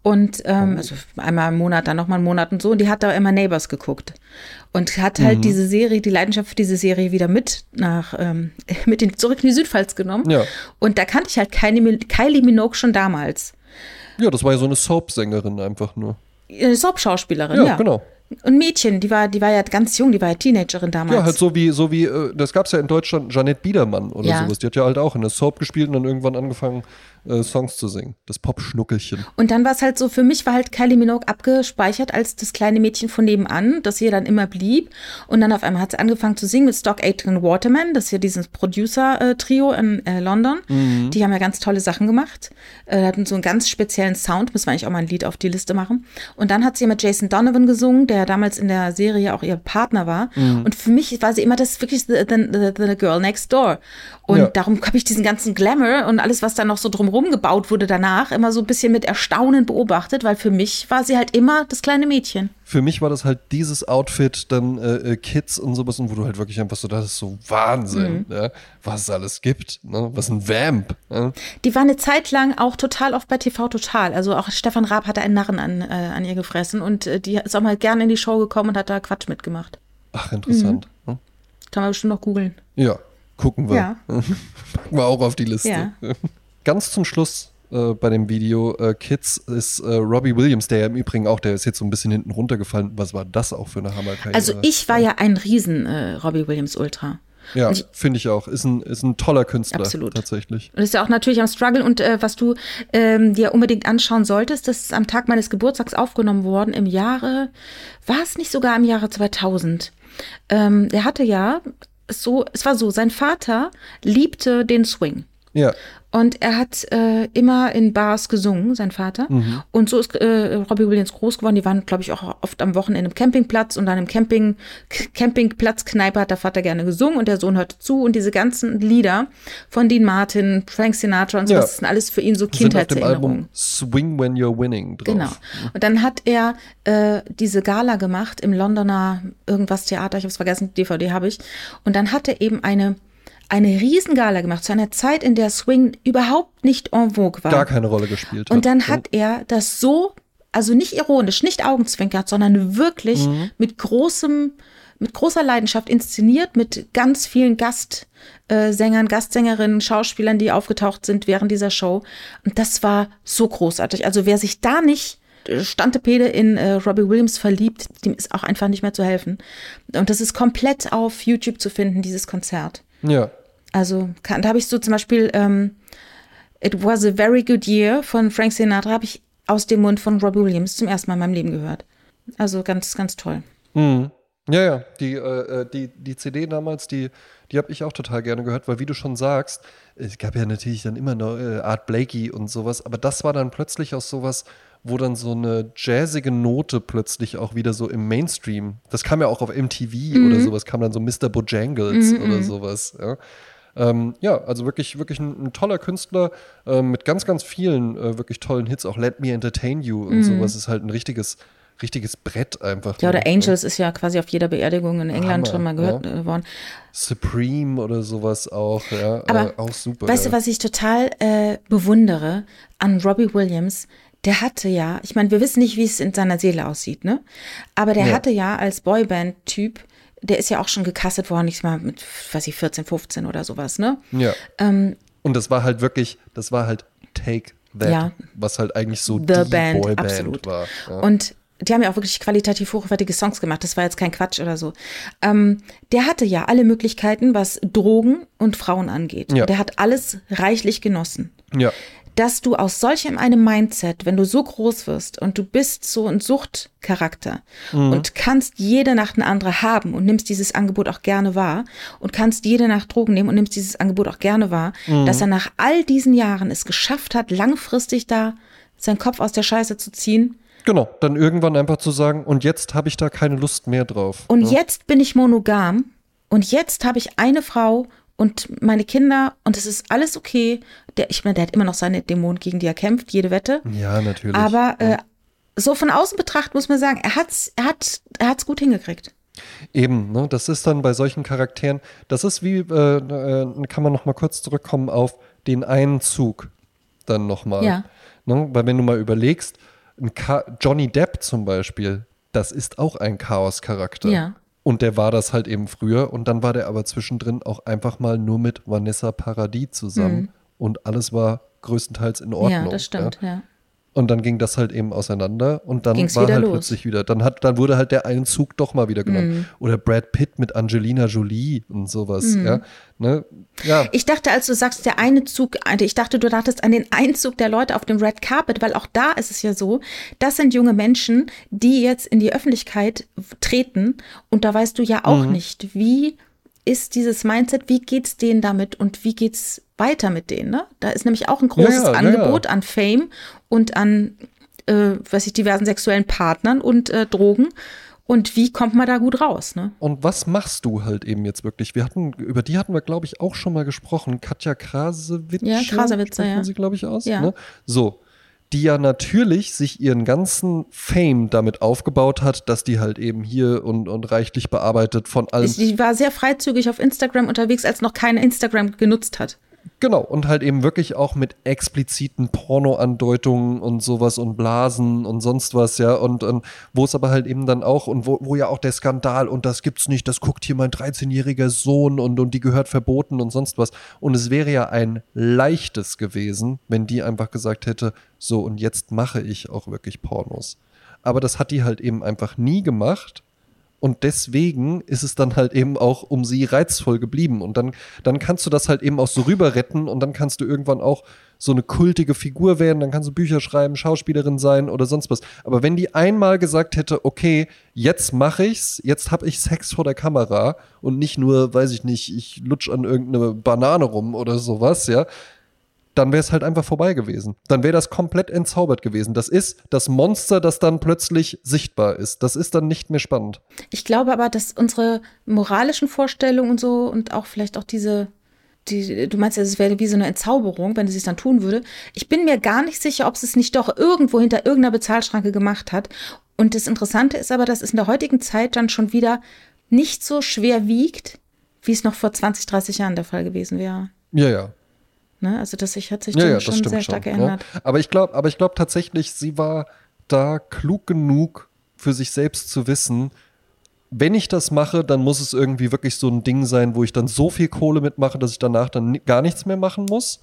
S1: Und ähm, also einmal im Monat, dann nochmal einen Monat und so. Und die hat da immer Neighbors geguckt. Und hat halt mhm. diese Serie, die Leidenschaft für diese Serie wieder mit nach, ähm, mit in, zurück in die Südpfalz genommen. Ja. Und da kannte ich halt Kylie, Kylie Minogue schon damals.
S2: Ja, das war ja so eine Soap-Sängerin einfach nur.
S1: Eine Soap-Schauspielerin, ja, ja.
S2: genau.
S1: Und Mädchen, die war, die war ja ganz jung, die war ja Teenagerin damals.
S2: Ja, halt so wie, so wie, äh, das gab es ja in Deutschland, Janette Biedermann oder ja. sowas. Die hat ja halt auch in der Soap gespielt und dann irgendwann angefangen, äh, Songs zu singen. Das Pop-Schnuckelchen.
S1: Und dann war es halt so, für mich war halt Kylie Minogue abgespeichert als das kleine Mädchen von nebenan, das hier dann immer blieb. Und dann auf einmal hat sie angefangen zu singen mit Stock Aitken Waterman, das ja dieses Producer-Trio in äh, London. Mhm. Die haben ja ganz tolle Sachen gemacht. Äh, hatten so einen ganz speziellen Sound, müssen wir eigentlich auch mal ein Lied auf die Liste machen. Und dann hat sie mit Jason Donovan gesungen, der damals in der Serie auch ihr Partner war. Mhm. Und für mich war sie immer das wirklich the, the, the girl next door. Und ja. darum habe ich diesen ganzen Glamour und alles, was da noch so drumherum gebaut wurde danach, immer so ein bisschen mit Erstaunen beobachtet, weil für mich war sie halt immer das kleine Mädchen.
S2: Für mich war das halt dieses Outfit, dann äh, äh Kids und sowas, und wo du halt wirklich einfach so, das ist so Wahnsinn, mhm. ja, was es alles gibt, ne? was ein Vamp. Ja?
S1: Die war eine Zeit lang auch total oft bei TV Total. Also auch Stefan Raab hatte einen Narren an, äh, an ihr gefressen und äh, die ist auch mal gerne in die Show gekommen und hat da Quatsch mitgemacht.
S2: Ach, interessant. Mhm.
S1: Hm? Kann man bestimmt noch googeln.
S2: Ja, Gucken wir. Ja. Packen wir auch auf die Liste. Ja. Ganz zum Schluss äh, bei dem Video äh, Kids ist äh, Robbie Williams, der ja im Übrigen auch, der ist jetzt so ein bisschen hinten runtergefallen. Was war das auch für eine Hammerkarriere?
S1: Also ich war ja ein riesen äh, Robbie Williams Ultra.
S2: Ja, finde ich auch. Ist ein, ist ein toller Künstler.
S1: Absolut.
S2: Tatsächlich.
S1: Und ist ja auch natürlich am Struggle. Und äh, was du ähm, dir unbedingt anschauen solltest, das ist am Tag meines Geburtstags aufgenommen worden im Jahre, war es nicht sogar im Jahre 2000? Ähm, er hatte ja so, es war so, sein Vater liebte den Swing.
S2: Ja.
S1: Und er hat äh, immer in Bars gesungen, sein Vater. Mhm. Und so ist äh, Robbie Williams groß geworden. Die waren, glaube ich, auch oft am Wochenende im Campingplatz und dann im Camping, Campingplatzkneipe hat der Vater gerne gesungen und der Sohn hörte zu. Und diese ganzen Lieder von Dean Martin, Frank Sinatra und so, ja. das sind alles für ihn so Kindheitserinnerungen.
S2: Swing When You're Winning drauf.
S1: Genau. Und dann hat er äh, diese Gala gemacht im Londoner irgendwas Theater, ich habe es vergessen, DVD habe ich. Und dann hat er eben eine eine Riesengala gemacht zu einer Zeit, in der Swing überhaupt nicht en vogue war.
S2: Gar keine Rolle gespielt
S1: hat. Und dann hat er das so, also nicht ironisch, nicht augenzwinkert, sondern wirklich mhm. mit großem, mit großer Leidenschaft inszeniert, mit ganz vielen Gastsängern, Gastsängerinnen, Schauspielern, die aufgetaucht sind während dieser Show. Und das war so großartig. Also wer sich da nicht Stantepede in äh, Robbie Williams verliebt, dem ist auch einfach nicht mehr zu helfen. Und das ist komplett auf YouTube zu finden, dieses Konzert.
S2: Ja.
S1: Also kann, da habe ich so zum Beispiel ähm, It Was a Very Good Year von Frank Sinatra habe ich aus dem Mund von Robbie Williams zum ersten Mal in meinem Leben gehört. Also ganz, ganz toll.
S2: Mhm. Ja, ja, die, äh, äh die, die CD damals, die, die habe ich auch total gerne gehört, weil wie du schon sagst, es gab ja natürlich dann immer noch äh, Art Blakey und sowas, aber das war dann plötzlich auch sowas, wo dann so eine jazzige Note plötzlich auch wieder so im Mainstream, das kam ja auch auf MTV mhm. oder sowas, kam dann so Mr. Bojangles mhm. oder mhm. sowas. Ja. Ähm, ja, also wirklich, wirklich ein, ein toller Künstler äh, mit ganz, ganz vielen äh, wirklich tollen Hits. Auch Let Me Entertain You und mhm. sowas ist halt ein richtiges, richtiges Brett einfach.
S1: Ja, oder ne? Angels ist ja quasi auf jeder Beerdigung in England Hammer, schon mal gehört ja. Äh, worden.
S2: Supreme oder sowas auch, ja,
S1: Aber
S2: äh, auch super.
S1: Weißt
S2: ja.
S1: du, was ich total äh, bewundere an Robbie Williams? Der hatte ja, ich meine, wir wissen nicht, wie es in seiner Seele aussieht, ne? Aber der ja. hatte ja als Boyband-Typ, der ist ja auch schon gecastet worden, ich mal mit, weiß ich, 14, 15 oder sowas, ne?
S2: Ja. Ähm, Und das war halt wirklich, das war halt Take That, ja. was halt eigentlich so
S1: The die Band, Boyband absolut. war. Ja. Und die haben ja auch wirklich qualitativ hochwertige Songs gemacht. Das war jetzt kein Quatsch oder so. Ähm, der hatte ja alle Möglichkeiten, was Drogen und Frauen angeht. Ja. Der hat alles reichlich genossen.
S2: Ja
S1: dass du aus solchem einem Mindset, wenn du so groß wirst und du bist so ein Suchtcharakter mhm. und kannst jede Nacht eine andere haben und nimmst dieses Angebot auch gerne wahr und kannst jede Nacht Drogen nehmen und nimmst dieses Angebot auch gerne wahr, mhm. dass er nach all diesen Jahren es geschafft hat, langfristig da seinen Kopf aus der Scheiße zu ziehen.
S2: Genau, dann irgendwann einfach zu sagen, und jetzt habe ich da keine Lust mehr drauf.
S1: Und ja. jetzt bin ich monogam und jetzt habe ich eine Frau und meine Kinder und es ist alles okay. Der, ich meine, der hat immer noch seine Dämonen, gegen die er kämpft, jede Wette.
S2: Ja, natürlich.
S1: Aber äh, so von außen betrachtet muss man sagen, er hat's, er hat, er hat's gut hingekriegt.
S2: Eben, ne, das ist dann bei solchen Charakteren, das ist wie, äh, äh, kann man noch mal kurz zurückkommen auf den einen Zug dann noch mal.
S1: Ja.
S2: Ne, weil wenn du mal überlegst, Johnny Depp zum Beispiel, das ist auch ein Chaos-Charakter.
S1: Ja.
S2: Und der war das halt eben früher. Und dann war der aber zwischendrin auch einfach mal nur mit Vanessa Paradis zusammen. Mhm. Und alles war größtenteils in Ordnung.
S1: Ja, das stimmt, ja. ja.
S2: Und dann ging das halt eben auseinander und dann Ging's war halt los. plötzlich wieder. Dann hat, dann wurde halt der einen Zug doch mal wieder genommen. Mm. Oder Brad Pitt mit Angelina Jolie und sowas. Mm. Ja, ne? ja.
S1: Ich dachte, als du sagst, der eine Zug, ich dachte, du dachtest an den Einzug der Leute auf dem Red Carpet, weil auch da ist es ja so, das sind junge Menschen, die jetzt in die Öffentlichkeit treten und da weißt du ja auch mm. nicht, wie ist dieses Mindset, wie geht's denen damit und wie geht's weiter mit denen? Ne? Da ist nämlich auch ein großes ja, ja, Angebot ja, an Fame und an, äh, was ich, diversen sexuellen Partnern und äh, Drogen. Und wie kommt man da gut raus? Ne?
S2: Und was machst du halt eben jetzt wirklich? Wir hatten, über die hatten wir, glaube ich, auch schon mal gesprochen. Katja Krasewitz.
S1: Ja, Krasewitz, ja.
S2: sie, glaube ich, aus.
S1: Ja.
S2: Ne? So, die ja natürlich sich ihren ganzen Fame damit aufgebaut hat, dass die halt eben hier und, und reichlich bearbeitet von allem.
S1: Die war sehr freizügig auf Instagram unterwegs, als noch keiner Instagram genutzt hat.
S2: Genau, und halt eben wirklich auch mit expliziten Porno-Andeutungen und sowas und Blasen und sonst was, ja. Und, und wo es aber halt eben dann auch, und wo, wo ja auch der Skandal und das gibt's nicht, das guckt hier mein 13-jähriger Sohn und, und die gehört verboten und sonst was. Und es wäre ja ein leichtes gewesen, wenn die einfach gesagt hätte, so und jetzt mache ich auch wirklich Pornos. Aber das hat die halt eben einfach nie gemacht und deswegen ist es dann halt eben auch um sie reizvoll geblieben. Und dann, dann kannst du das halt eben auch so rüber retten und dann kannst du irgendwann auch so eine kultige Figur werden, dann kannst du Bücher schreiben, Schauspielerin sein oder sonst was. Aber wenn die einmal gesagt hätte, okay, jetzt mache ich's, jetzt habe ich Sex vor der Kamera und nicht nur, weiß ich nicht, ich lutsch an irgendeine Banane rum oder sowas, ja, dann wäre es halt einfach vorbei gewesen. Dann wäre das komplett entzaubert gewesen. Das ist das Monster, das dann plötzlich sichtbar ist. Das ist dann nicht mehr spannend.
S1: Ich glaube aber, dass unsere moralischen Vorstellungen und so und auch vielleicht auch diese, die, du meinst ja, es wäre wie so eine Entzauberung, wenn es sich dann tun würde. Ich bin mir gar nicht sicher, ob es es nicht doch irgendwo hinter irgendeiner Bezahlschranke gemacht hat. Und das Interessante ist aber, dass es in der heutigen Zeit dann schon wieder nicht so schwer wiegt, wie es noch vor 20, 30 Jahren der Fall gewesen wäre.
S2: Ja, ja.
S1: Ne? Also das hat sich
S2: ja, ja,
S1: schon sehr stark
S2: schon, ne?
S1: geändert.
S2: Ja. Aber ich glaube, aber ich glaube tatsächlich, sie war da klug genug für sich selbst zu wissen, wenn ich das mache, dann muss es irgendwie wirklich so ein Ding sein, wo ich dann so viel Kohle mitmache, dass ich danach dann gar nichts mehr machen muss.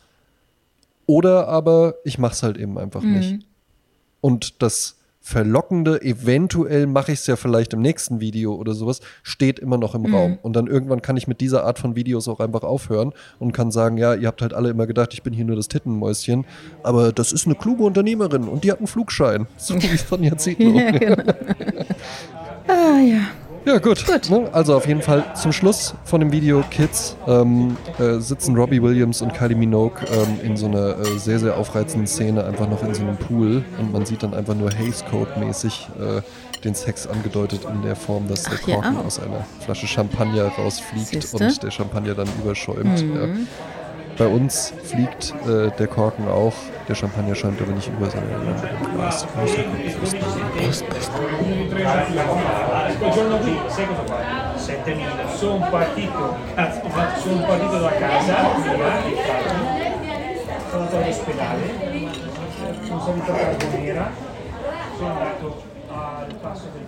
S2: Oder aber ich mache es halt eben einfach mhm. nicht. Und das Verlockende, eventuell mache ich es ja vielleicht im nächsten Video oder sowas, steht immer noch im mhm. Raum. Und dann irgendwann kann ich mit dieser Art von Videos auch einfach aufhören und kann sagen, ja, ihr habt halt alle immer gedacht, ich bin hier nur das Tittenmäuschen, aber das ist eine kluge Unternehmerin und die hat einen Flugschein. So wie Sonja Zietlow. ja, genau.
S1: ah, ja.
S2: Ja, gut. gut. Ne? Also auf jeden Fall zum Schluss von dem Video Kids ähm, äh, sitzen Robbie Williams und Kylie Minogue ähm, in so einer äh, sehr, sehr aufreizenden Szene einfach noch in so einem Pool und man sieht dann einfach nur Haze Code-mäßig äh, den Sex angedeutet in der Form, dass Ach, der Korken ja, aus einer Flasche Champagner rausfliegt Siehste? und der Champagner dann überschäumt. Mhm. Ja. Bei uns fliegt äh, der Korken auch, der Champagner schäumt aber nicht über, im Glas. Prost, Prost. Sono partito, sono partito da casa, sono andato all'ospedale, sono salito a Carbonera, sono andato al passo del